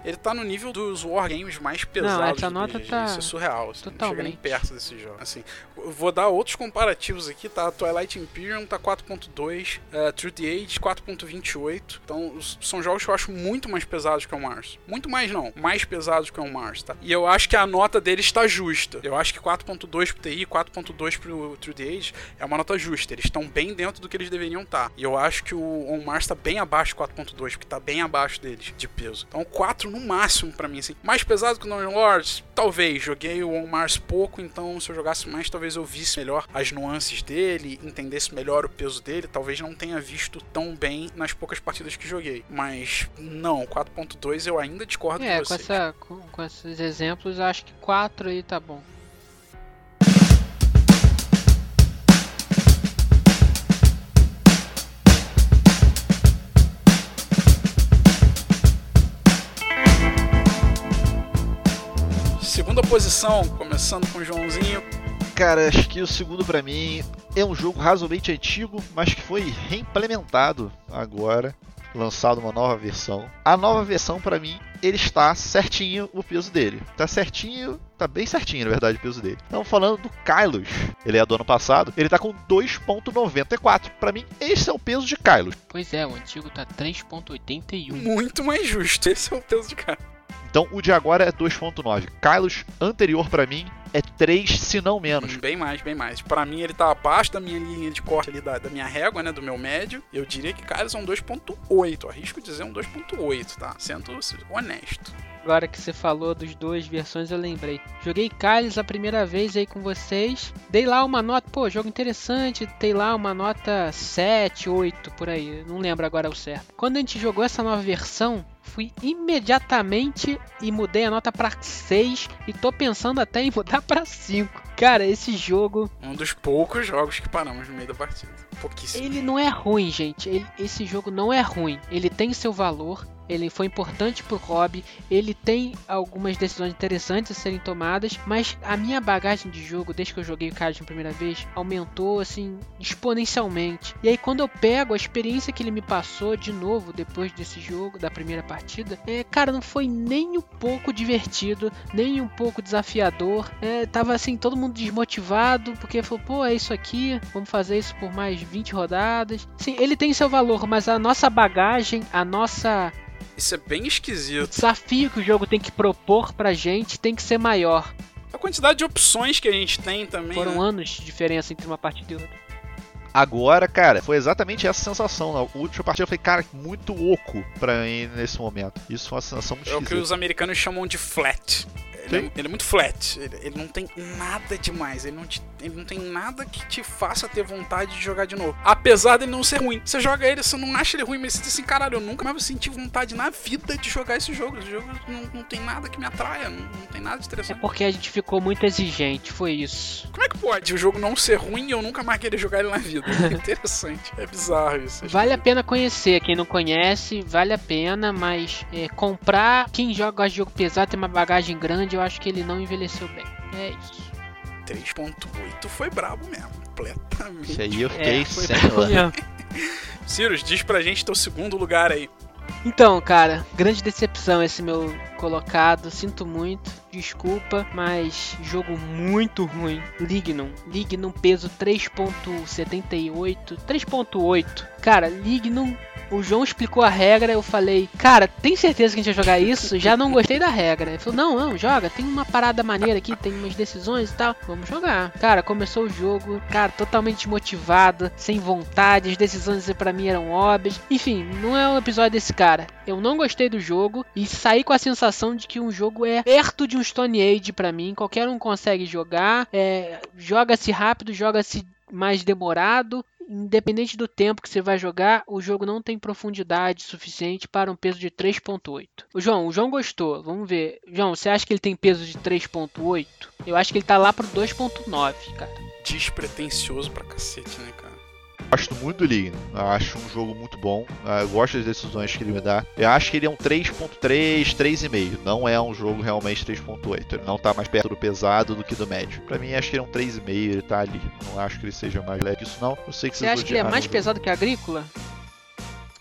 Ele tá no nível dos wargames mais pesados essa do nota BGG. tá- Isso é surreal. Assim, não chega nem Totalmente. perto desse jogo. Assim, vou dar outros comparativos aqui, tá? Twilight Imperium tá 4.2, uh, Through the Age 4.28. Então, são jogos que eu acho muito mais pesados que o Mars. Muito mais não, mais pesados que o Mars, tá? E eu acho que a nota deles está justa. Eu acho que 4.2 pro TI, 4.2 pro Through the Age é uma nota justa. Eles estão bem dentro do que eles deveriam estar. E eu acho que o On Mars tá bem abaixo do 4.2, porque tá bem abaixo deles de peso. Então 4 no máximo pra mim, assim. Mais pesado que o Dungeon Lords? Talvez. Joguei o On Mars pouco, então se eu jogasse mais, talvez eu visse melhor as nuances dele, entendesse melhor o peso dele. Talvez não tenha visto tão bem nas poucas partidas que joguei. Mas não, 4.2 eu ainda discordo É, de com, essa, com, com esses exemplos, acho que 4 aí tá bom. Segunda posição, começando com o Joãozinho. Cara, acho que o segundo pra mim é um jogo razoavelmente antigo, mas que foi reimplementado agora, lançado uma nova versão. A nova versão pra mim, ele está certinho o peso dele. Tá certinho, tá bem certinho na verdade o peso dele. Estamos falando do Kylos. Ele é do ano passado, ele tá com 2.94. Pra mim, esse é o peso de Kylos. Pois é, o antigo tá 3.81. Muito mais justo. Esse é o peso de cara. Então o de agora é 2.9. Kylos anterior pra mim é 3, se não menos. Bem mais, bem mais. Pra mim, ele tá abaixo da minha linha de corte ali, da, da minha régua, né? Do meu médio. Eu diria que Kylos é um 2.8. Arrisco dizer um 2.8, tá? Sendo honesto. Agora que você falou dos duas versões, eu lembrei. Joguei Kyles a primeira vez aí com vocês. Dei lá uma nota, pô, jogo interessante. Dei lá uma nota 7, 8, por aí. Não lembro agora o certo. Quando a gente jogou essa nova versão, fui imediatamente e mudei a nota pra 6. E tô pensando até em mudar pra 5. Cara, esse jogo, Um dos poucos jogos que paramos no meio da partida. Pouquíssimo. ele não é ruim, gente. Ele- esse jogo não é ruim. Ele tem seu valor. Ele foi importante pro hobby. Ele tem algumas decisões interessantes a serem tomadas. Mas a minha bagagem de jogo, desde que eu joguei o Card na primeira vez, aumentou assim exponencialmente. E aí, quando eu pego a experiência que ele me passou de novo depois desse jogo, da primeira partida, é, cara, não foi nem um pouco divertido, nem um pouco desafiador. É, tava assim, todo mundo desmotivado, porque falou, pô, é isso aqui, vamos fazer isso por mais 20 rodadas. Sim, ele tem seu valor, mas a nossa bagagem, a nossa Isso é bem o esquisito. desafio que o jogo tem que propor pra gente tem que ser maior. A quantidade de opções que a gente tem também. Foram né? anos de diferença entre uma partida e outra. Agora, cara, foi exatamente essa sensação. Na última partida eu falei, cara, muito oco pra mim nesse momento. Isso foi uma sensação muito É o que os americanos chamam de flat. Ele, é, ele é muito flat. Ele, ele não tem nada demais. Ele não, te- ele não tem nada que te faça ter vontade de jogar de novo. Apesar dele não ser ruim. Você joga ele, você não acha ele ruim, mas você diz assim, caralho, eu nunca mais vou sentir vontade na vida de jogar esse jogo. Esse jogo não, não tem nada que me atraia, não, não tem nada de É interessante. porque a gente ficou muito exigente, foi isso. Como é que pode o jogo não ser ruim e eu nunca mais querer jogar ele na vida? É interessante. É bizarro isso. é Vale a pena conhecer, quem não conhece, vale a pena, mas é, comprar, quem joga de jogo pesado, tem uma bagagem grande, eu acho que ele não envelheceu bem. É isso. 3.8 foi brabo mesmo. Completamente. Isso aí eu fiquei É, sem. Sirius, diz pra gente teu segundo lugar aí. Então, cara, grande decepção esse meu colocado. Sinto muito, desculpa, mas jogo muito ruim. Lignum. Lignum peso 3.78, 3.8. Cara, Lignum o João explicou a regra, eu falei, cara, tem certeza que a gente vai jogar isso? Já não gostei da regra. Ele falou, não, não, joga, tem uma parada maneira aqui, tem umas decisões e tal. Vamos jogar. Cara, começou o jogo, cara, totalmente desmotivado, sem vontade, as decisões para mim eram óbvias. Enfim, não é um episódio desse cara. Eu não gostei do jogo e saí com a sensação de que um jogo é perto de um Stone Age para mim. Qualquer um consegue jogar, é, joga-se rápido, joga-se mais demorado independente do tempo que você vai jogar, o jogo não tem profundidade suficiente para um peso de 3.8. O João, o João gostou. Vamos ver. João, você acha que ele tem peso de 3.8? Eu acho que ele tá lá pro 2.9, cara. Despretensioso pra cacete, né, cara? Gosto muito do Ligno. Acho um jogo muito bom. Ah, eu gosto das decisões que ele me dá. Eu acho que ele é um 3.3, 3,5. Não é um jogo realmente 3.8. Ele não tá mais perto do pesado do que do médio. Pra mim, acho que ele é um 3,5. Ele tá ali. Não acho que ele seja mais leve que isso, não. Eu sei que Você acha que ele é mais pesado que a Agrícola?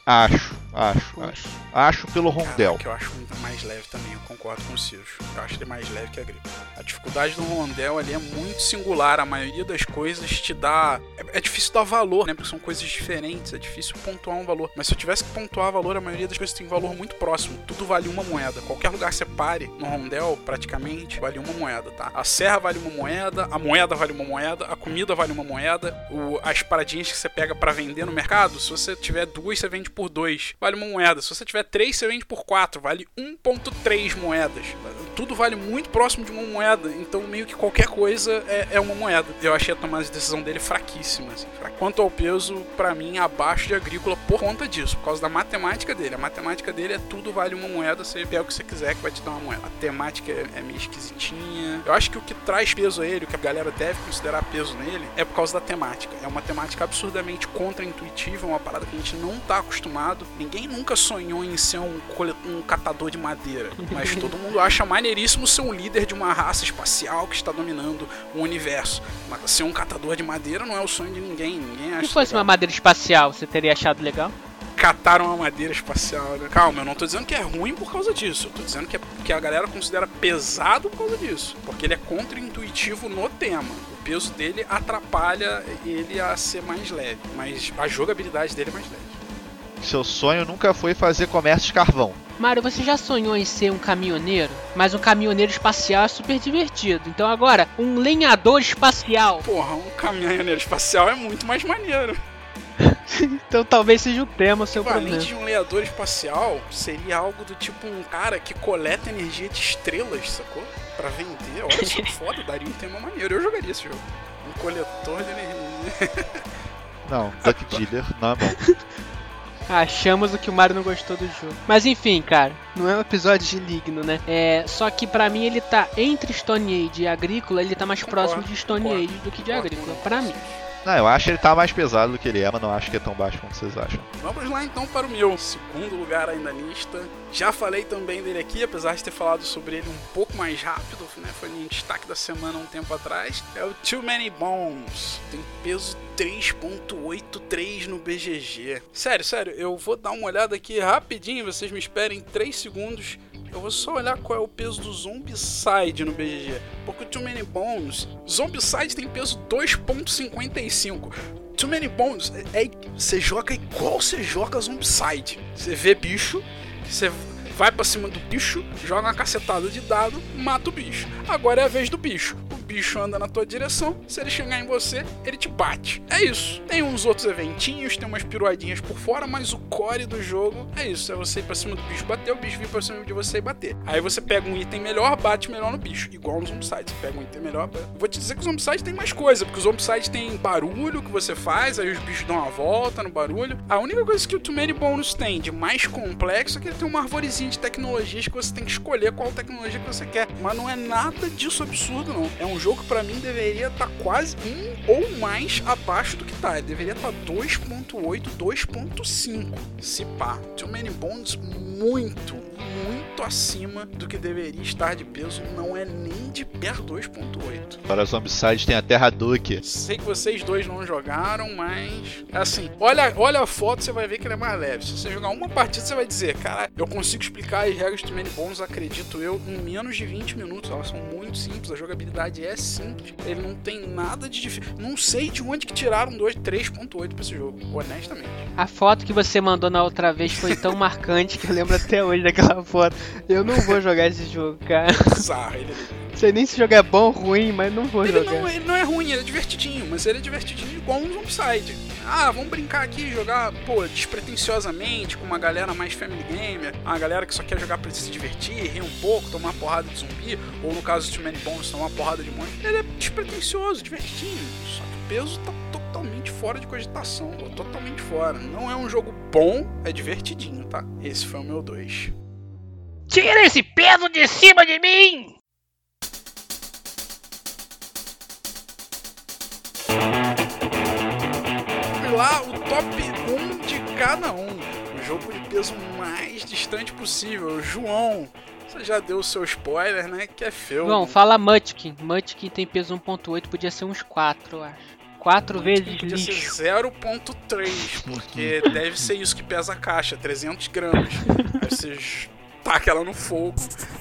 Acho, acho, acho. Acho pelo rondel. que eu acho muito mais leve também, eu concordo com o Ciro. Eu acho ele mais leve que a gripe. A dificuldade do rondel ali é muito singular. A maioria das coisas te dá. É, é, difícil dar valor, né? Porque são coisas diferentes, é difícil pontuar um valor. Mas se eu tivesse que pontuar valor, a maioria das coisas tem valor muito próximo. Tudo vale uma moeda. Qualquer lugar que você pare no rondel, praticamente, vale uma moeda, tá? A serra vale uma moeda, a moeda vale uma moeda, a comida vale uma moeda, o, as paradinhas que você pega para vender no mercado, se você tiver duas, você vende por 2, vale uma moeda. Se você tiver 3, você vende por 4, vale 1.3 moedas. Tudo vale muito próximo de uma moeda, então meio que qualquer coisa é, é uma moeda. Eu achei a tomada de decisão dele fraquíssima. Assim. Quanto ao peso, para mim, abaixo de agrícola por conta disso, por causa da matemática dele. A matemática dele é tudo vale uma moeda, você pega o que você quiser que vai te dar uma moeda. A temática é, é meio esquisitinha. Eu acho que o que traz peso a ele, o que a galera deve considerar peso nele, é por causa da temática. É uma temática absurdamente contra-intuitiva, uma parada que a gente não tá acostumado Ninguém nunca sonhou em ser um, um catador de madeira, mas todo mundo acha maneiríssimo ser um líder de uma raça espacial que está dominando o universo. Mas ser um catador de madeira não é o sonho de ninguém. ninguém acha Se fosse legal. uma madeira espacial, você teria achado legal? Cataram uma madeira espacial, né? Calma, eu não tô dizendo que é ruim por causa disso. Eu tô dizendo que, é, que a galera considera pesado por causa disso. Porque ele é contra-intuitivo no tema O peso dele atrapalha ele a ser mais leve, mas a jogabilidade dele é mais leve. Seu sonho nunca foi fazer comércio de carvão. Mário, você já sonhou em ser um caminhoneiro? Mas um caminhoneiro espacial é super divertido. Então agora, um lenhador espacial. Porra, um caminhoneiro espacial é muito mais maneiro. então talvez seja o tema o seu problema. Além de um lenhador espacial, seria algo do tipo um cara que coleta energia de estrelas, sacou? Pra vender. Olha só foda, daria um tema maneiro. Eu jogaria esse jogo. Um coletor de energia. Não, Duck Dealer não é bom. Achamos o que o Mario não gostou do jogo. Mas enfim, cara, não é um episódio de Ligno, né? É, só que para mim ele tá entre Stone Age e Agrícola, ele tá mais próximo de Stone Age do que de Agrícola, para mim. Não, eu acho que ele tá mais pesado do que ele é, mas não acho que é tão baixo quanto vocês acham. Vamos lá então para o meu segundo lugar aí na lista. Já falei também dele aqui, apesar de ter falado sobre ele um pouco mais rápido, né? Foi um destaque da semana um tempo atrás. É o Too Many Bones. Tem peso 3.83 no BGG. Sério, sério, eu vou dar uma olhada aqui rapidinho, vocês me esperem 3 segundos eu vou só olhar qual é o peso do Zombicide no BGG. Porque Too Many Bones, Zombicide tem peso 2.55. Too Many Bones, é, é, você joga igual você joga Zombicide. Você vê bicho, você vai para cima do bicho, joga uma cacetada de dado, mata o bicho. Agora é a vez do bicho bicho anda na tua direção, se ele chegar em você, ele te bate. É isso. Tem uns outros eventinhos, tem umas piruadinhas por fora, mas o core do jogo é isso. É você ir pra cima do bicho bater, o bicho vir pra cima de você e bater. Aí você pega um item melhor, bate melhor no bicho. Igual no Zombicide. Você pega um item melhor. Vou te dizer que o Zombicide tem mais coisa, porque o Zombicide tem barulho que você faz, aí os bichos dão uma volta no barulho. A única coisa que o Too Many Bonus tem de mais complexo é que ele tem uma arvorezinha de tecnologias que você tem que escolher qual tecnologia que você quer. Mas não é nada disso absurdo, não. É um jogo que para mim deveria estar tá quase um ou mais abaixo do que tá. Ele deveria estar tá 2.8, 2.5. Se pá. Too Many Bones muito, muito acima do que deveria estar de peso. Não é nem de perto 2.8. Para os Zombicide tem a Terra Duke. Sei que vocês dois não jogaram, mas assim, olha, olha a foto, você vai ver que ele é mais leve. Se você jogar uma partida, você vai dizer, cara, eu consigo explicar as regras do Many Bones, acredito eu, em menos de 20 minutos. Elas são muito simples, a jogabilidade é simples. Ele não tem nada de difícil. Não sei de onde que tiraram 3.8 pra esse jogo, honestamente. A foto que você mandou na outra vez foi tão marcante que eu lembro até hoje daquela foto. Eu não vou jogar esse jogo, cara. Bizarro, ele sei nem se o jogo é bom ou ruim, mas não vou ele jogar. Não, ele não é ruim, ele é divertidinho, mas ele é divertidinho igual um Zombicide. Ah, vamos brincar aqui, jogar, pô, despretensiosamente, com uma galera mais family gamer, uma galera que só quer jogar pra se divertir, rir um pouco, tomar uma porrada de zumbi, ou no caso de Too Many Bones, tomar uma porrada de Ele é despretensioso, divertidinho, só que o peso tá totalmente fora de cogitação, totalmente fora. Não é um jogo bom, é divertidinho, tá? Esse foi o meu 2. Tira esse peso de cima de mim! lá o top 1 de cada um. O jogo de peso mais distante possível. João, já deu o seu spoiler, né? Que é feio. João, fala Mutkin. Mutkin tem peso 1.8, podia ser uns 4, eu acho. 4 vezes podia lixo. ser 0.3, porque deve ser isso que pesa a caixa, 300 gramas. Aí você taca ela no fogo.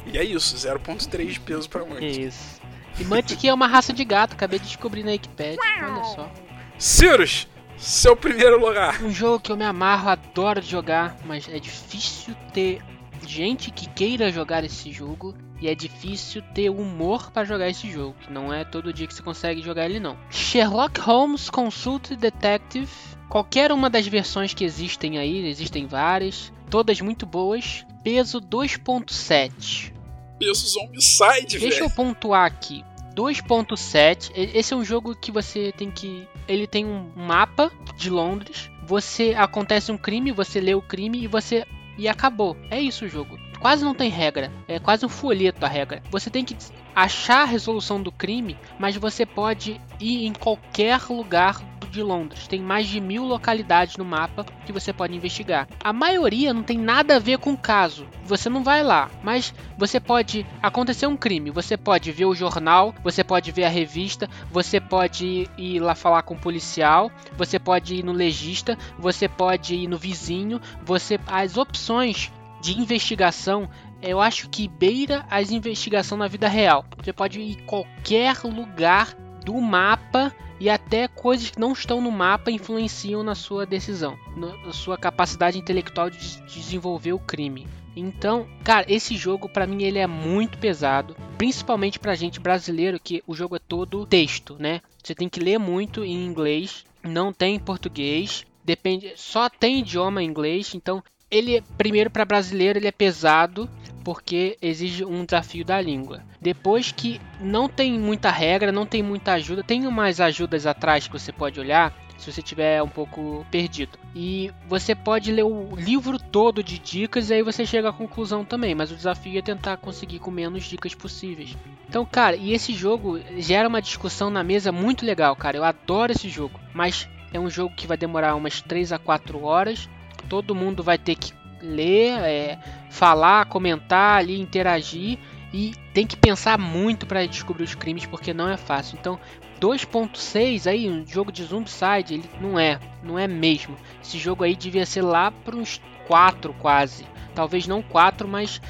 E é isso, 0.3 de peso pra Munchkin. Isso. E Munchkin é uma raça de gato, acabei de descobrir na Wikipedia. Olha só. Cirus, seu primeiro lugar. Um jogo que eu me amarro, adoro jogar, mas é difícil ter gente que queira jogar esse jogo e é difícil ter humor para jogar esse jogo, que não é todo dia que você consegue jogar ele não. Sherlock Holmes Consult Detective, qualquer uma das versões que existem aí, existem várias, todas muito boas. Peso 2.7. Peso Zombicide, velho. Deixa eu pontuar aqui. 2.7. Esse é um jogo que você tem que. Ele tem um mapa de Londres. Você acontece um crime, você lê o crime e você. E acabou. É isso o jogo. Quase não tem regra. É quase um folheto a regra. Você tem que achar a resolução do crime, mas você pode ir em qualquer lugar de Londres. Tem mais de mil localidades no mapa que você pode investigar. A maioria não tem nada a ver com o caso. Você não vai lá, mas você pode acontecer um crime. Você pode ver o jornal, você pode ver a revista, você pode ir lá falar com o policial, você pode ir no legista, você pode ir no vizinho. Você as opções de investigação eu acho que beira as investigações na vida real. Você pode ir em qualquer lugar do mapa e até coisas que não estão no mapa influenciam na sua decisão, na sua capacidade intelectual de desenvolver o crime. Então, cara, esse jogo para mim ele é muito pesado, principalmente pra gente brasileiro que o jogo é todo texto, né? Você tem que ler muito em inglês, não tem em português, depende, só tem idioma inglês, então ele primeiro para brasileiro ele é pesado porque exige um desafio da língua. Depois que não tem muita regra, não tem muita ajuda, tem umas ajudas atrás que você pode olhar se você tiver um pouco perdido. E você pode ler o livro todo de dicas e aí você chega à conclusão também, mas o desafio é tentar conseguir com menos dicas possíveis. Então, cara, e esse jogo gera uma discussão na mesa muito legal, cara. Eu adoro esse jogo, mas é um jogo que vai demorar umas 3 a 4 horas. Todo mundo vai ter que ler, é, falar, comentar ali, interagir e tem que pensar muito para descobrir os crimes porque não é fácil. Então, 2.6 aí, um jogo de Zombicide, ele não é, não é mesmo. Esse jogo aí devia ser lá para uns 4 quase. Talvez não 4, mas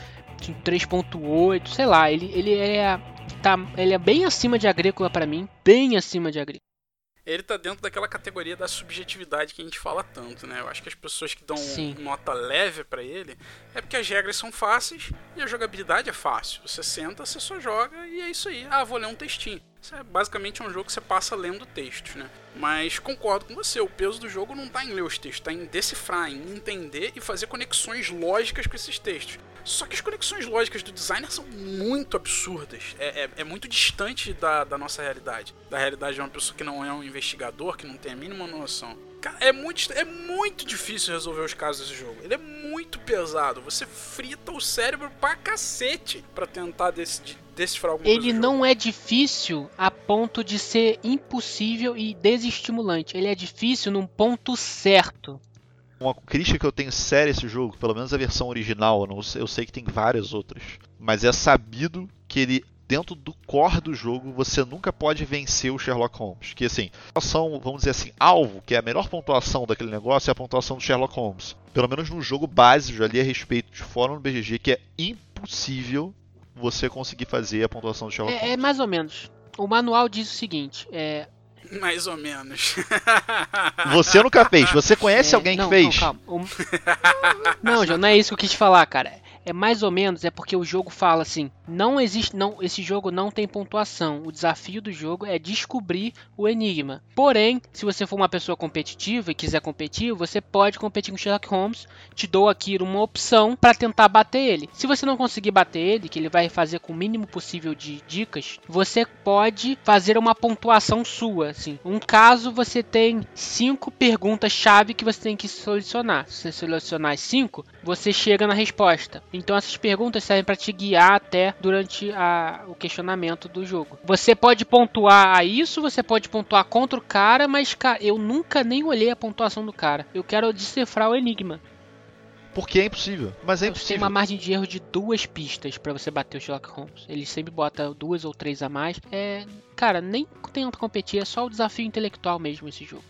3.8, sei lá, ele, ele é tá, ele é bem acima de Agrícola para mim, bem acima de Agrícola ele tá dentro daquela categoria da subjetividade que a gente fala tanto, né? Eu acho que as pessoas que dão Sim. nota leve para ele é porque as regras são fáceis e a jogabilidade é fácil. Você senta, você só joga e é isso aí. Ah, vou ler um textinho. Isso é basicamente um jogo que você passa lendo textos, né? Mas concordo com você, o peso do jogo não tá em ler os textos, tá em decifrar, em entender e fazer conexões lógicas com esses textos. Só que as conexões lógicas do designer são muito absurdas. É, é, é, muito distante da, da nossa realidade. Da realidade de uma pessoa que não é um investigador, que não tem a mínima noção. Cara, é muito, é muito difícil resolver os casos desse jogo. Ele é muito pesado. Você frita o cérebro pra cacete pra tentar decidir, decifrar alguma Ele coisa não é difícil a ponto de ser impossível e desestimulante. Ele é difícil num ponto certo. Uma crítica que eu tenho séria a esse jogo, pelo menos a versão original, eu, não sei, eu sei que tem várias outras, mas é sabido que ele dentro do core do jogo, você nunca pode vencer o Sherlock Holmes. Que assim, a pontuação, vamos dizer assim, alvo, que é a melhor pontuação daquele negócio, é a pontuação do Sherlock Holmes. Pelo menos no jogo base, já li a respeito de fórum no BGG, que é impossível você conseguir fazer a pontuação do Sherlock É, Holmes. é mais ou menos. O manual diz o seguinte: é. Mais ou menos. Você nunca fez, você conhece é, alguém não, que fez? Não, calma. O- não, João, não é isso que eu quis te falar, cara. É mais ou menos, é porque o jogo fala assim: não existe, não, esse jogo não tem pontuação. O desafio do jogo é descobrir o enigma. Porém, se você for uma pessoa competitiva e quiser competir, você pode competir com Sherlock Holmes. Te dou aqui uma opção para tentar bater ele. Se você não conseguir bater ele, que ele vai fazer com o mínimo possível de dicas, você pode fazer uma pontuação sua. Assim. Um caso você tem cinco perguntas-chave que você tem que selecionar. Se você selecionar as cinco, você chega na resposta. Então essas perguntas servem para te guiar até durante a- o questionamento do jogo. Você pode pontuar a isso, você pode pontuar contra o cara, mas cara, eu nunca nem olhei a pontuação do cara. Eu quero decifrar o enigma. Porque é impossível. Mas é Tem impossível. uma margem de erro de duas pistas para você bater o Sherlock Holmes. Ele sempre bota duas ou três a mais. É, cara, nem tenta competir, é só o desafio intelectual mesmo esse jogo.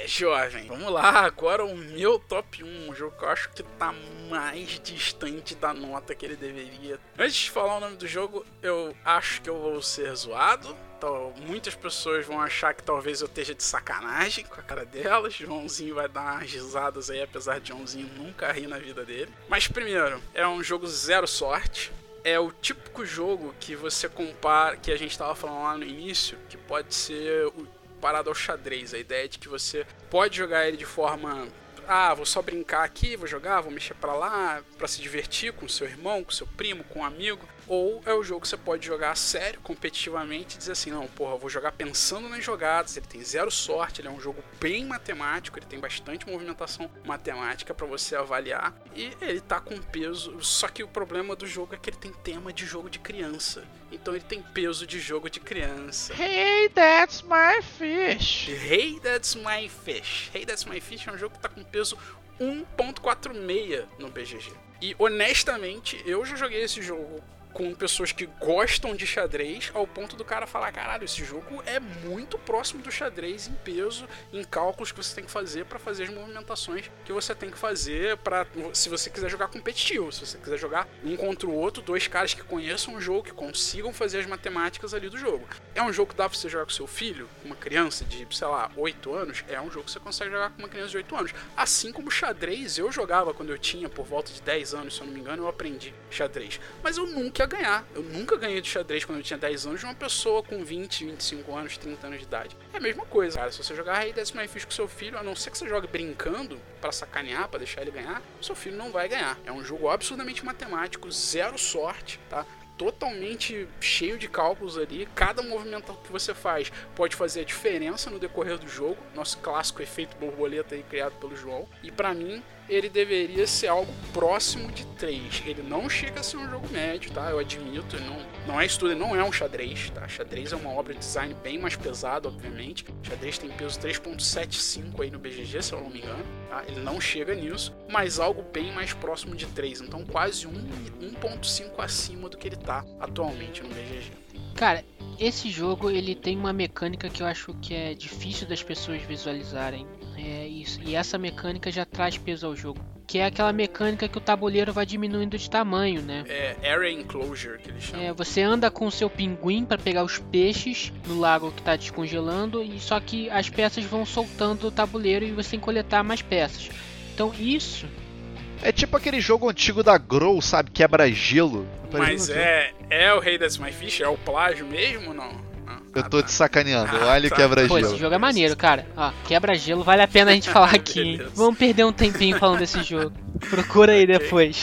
É, jovem. Vamos lá, agora o meu top 1, um jogo que eu acho que tá mais distante da nota que ele deveria. Antes de falar o nome do jogo, eu acho que eu vou ser zoado. Então, muitas pessoas vão achar que talvez eu esteja de sacanagem com a cara delas. Joãozinho vai dar umas risadas aí, apesar de Joãozinho nunca rir na vida dele. Mas primeiro, é um jogo zero sorte. É o típico jogo que você compara, que a gente tava falando lá no início, que pode ser o parado ao xadrez. A ideia de que você pode jogar ele de forma. Ah, vou só brincar aqui, vou jogar, vou mexer pra lá, pra se divertir com seu irmão, com seu primo, com um amigo. Ou é o jogo que você pode jogar a sério, competitivamente, e dizer assim: não, porra, eu vou jogar pensando nas jogadas. Ele tem zero sorte, ele é um jogo bem matemático, ele tem bastante movimentação matemática pra você avaliar. E ele tá com peso. Só que o problema do jogo é que ele tem tema de jogo de criança. Então ele tem peso de jogo de criança. Hey, that's my fish. Hey, That's My Fish. Hey, That's My Fish é um jogo que tá com peso 1.46 no BGG. E honestamente, eu já joguei esse jogo com pessoas que gostam de xadrez ao ponto do cara falar, caralho, esse jogo é muito próximo do xadrez em peso, em cálculos que você tem que fazer para fazer as movimentações que você tem que fazer para se você quiser jogar competitivo, se você quiser jogar um contra o outro, dois caras que conheçam o jogo, que consigam fazer as matemáticas ali do jogo. É um jogo que dá pra você jogar com seu filho, uma criança de, sei lá, 8 anos, é um jogo que você consegue jogar com uma criança de 8 anos. Assim como xadrez, eu jogava quando eu tinha por volta de 10 anos, se eu não me engano, eu aprendi xadrez. Mas eu nunca ia ganhar. Eu nunca ganhei de xadrez quando eu tinha 10 anos de uma pessoa com 20, 25 anos, 30 anos de idade. É a mesma coisa, cara. Se você jogar Rei Décimo Fish com seu filho, a não ser que você jogue brincando pra sacanear, pra deixar ele ganhar, seu filho não vai ganhar. É um jogo absurdamente matemático, zero sorte, tá? totalmente cheio de cálculos ali. Cada movimento que você faz pode fazer a diferença no decorrer do jogo. Nosso clássico efeito borboleta aí criado pelo João. E pra mim, ele deveria ser algo próximo de 3. Ele não chega a ser um jogo médio, tá? Eu admito, não, não é estudo, não é um xadrez, tá? Xadrez é uma obra de design bem mais pesada, obviamente. Xadrez tem peso 3.75 aí no BGG, se eu não me engano, tá? Ele não chega nisso, mas algo bem mais próximo de 3, então quase um, 1.5 acima do que ele tá atualmente no BGG. Cara, esse jogo ele tem uma mecânica que eu acho que é difícil das pessoas visualizarem. É isso. E essa mecânica já traz peso ao jogo. Que é aquela mecânica que o tabuleiro vai diminuindo de tamanho, né? É Area Enclosure que eles chamam. É, você anda com o seu pinguim para pegar os peixes no lago que está descongelando, e só que as peças vão soltando do tabuleiro e você tem que coletar mais peças. Então isso É tipo aquele jogo antigo da Grow, sabe? Quebra-gelo. Mas é, é o Rei das My Fish? É o plágio mesmo ou não? Eu tô te sacaneando. Ah, Olha o tá. Pô, quebra-gelo. esse jogo é maneiro, cara. Ó, quebra-gelo, vale a pena a gente falar aqui. hein? Vamos perder um tempinho falando desse jogo. Procura aí depois.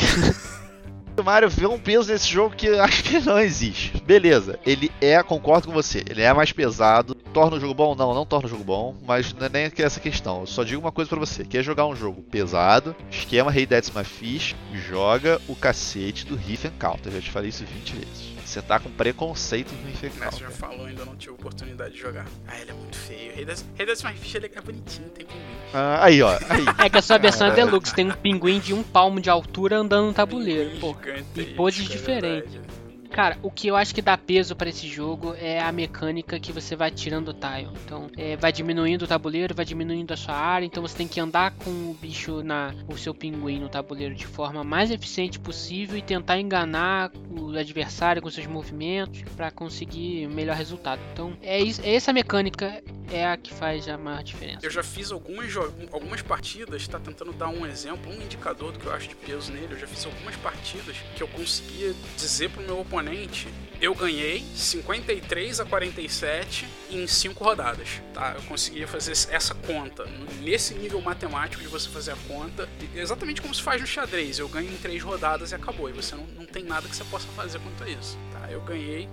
O Mario vê um peso nesse jogo que eu acho que não existe. Beleza, ele é, concordo com você, ele é mais pesado. Torna o jogo bom? Não, não torna o jogo bom, mas não é nem essa questão. Eu só digo uma coisa pra você: quer jogar um jogo pesado, esquema Rei Dead Fish, joga o cacete do Riff and. Eu já te falei isso 20 vezes. Você tá com preconceito no and Mas já falou, ainda não tive oportunidade de jogar. Ah, ele é muito feio. Rei das, Rei das Fish ele é bonitinho, tem pinguim. Ah, aí, ó. Aí. É que a sua versão é deluxe, tem um pinguim de um palmo de altura andando no tabuleiro. Pô, e poses é diferentes. verdade. Cara, o que eu acho que dá peso pra esse jogo é a mecânica que você vai tirando o tile. Então, é, vai diminuindo o tabuleiro, vai diminuindo a sua área, então você tem que andar com o bicho na o seu pinguim no tabuleiro de forma mais eficiente possível e tentar enganar o adversário com seus movimentos pra conseguir o melhor resultado. Então, é, isso, é essa mecânica é a que faz a maior diferença. Eu já fiz algumas, algumas partidas, tá tentando dar um exemplo, um indicador do que eu acho de peso nele. Eu já fiz algumas partidas que eu conseguia dizer pro meu oponente: eu ganhei 53 a 47 em 5 rodadas. Tá? Eu conseguia fazer essa conta nesse nível matemático de você fazer a conta, exatamente como se faz no xadrez. Eu ganho em 3 rodadas e acabou. E você não, não tem nada que você possa fazer quanto a isso. Tá? Eu ganhei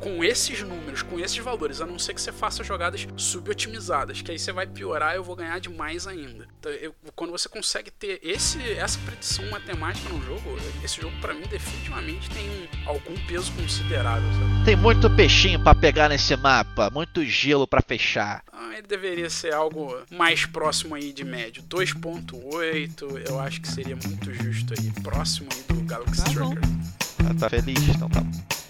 com esses números, com esses valores, a não ser que você faça jogadas subotimizadas, que aí você vai piorar e eu vou ganhar demais ainda. Então, eu- quando você consegue ter esse, essa predição matemática no jogo, esse jogo pra mim definitivamente tem um- algum peso considerável, sabe? Tem muito peixinho pra pegar nesse mapa, muito gelo pra fechar. Então, ele deveria ser algo mais próximo aí de médio. 2.8, eu acho que seria muito justo aí, próximo aí do Galaxy Tá bom. Trucker. Ah, tá feliz? Então tá bom.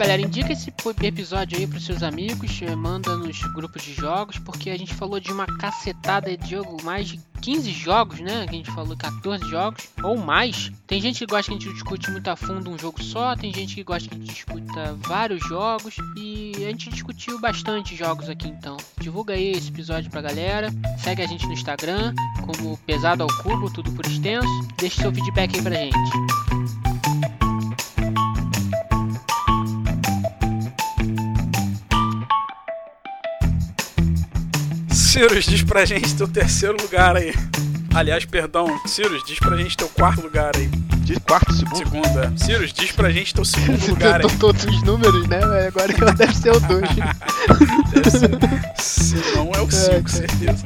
Galera, indica esse episódio aí pros seus amigos, manda nos grupos de jogos, porque a gente falou de uma cacetada de jogo, mais de 15 jogos, né? A gente falou 14 jogos, ou mais. Tem gente que gosta que a gente discute muito a fundo um jogo só, tem gente que gosta que a gente discuta vários jogos, e a gente discutiu bastante jogos aqui então. Divulga aí esse episódio pra galera, segue a gente no Instagram, como Pesado ao Cubo, tudo por extenso, deixa seu feedback aí pra gente. Cirus, diz pra gente teu terceiro lugar aí. Aliás, perdão, Cirus, diz pra gente teu quarto lugar aí. De quarto, segundo. É. Cirus, diz pra gente teu segundo lugar aí. Todos os números, né? Agora que deve ser o 2. Deve ser- Se não é o 5, certeza.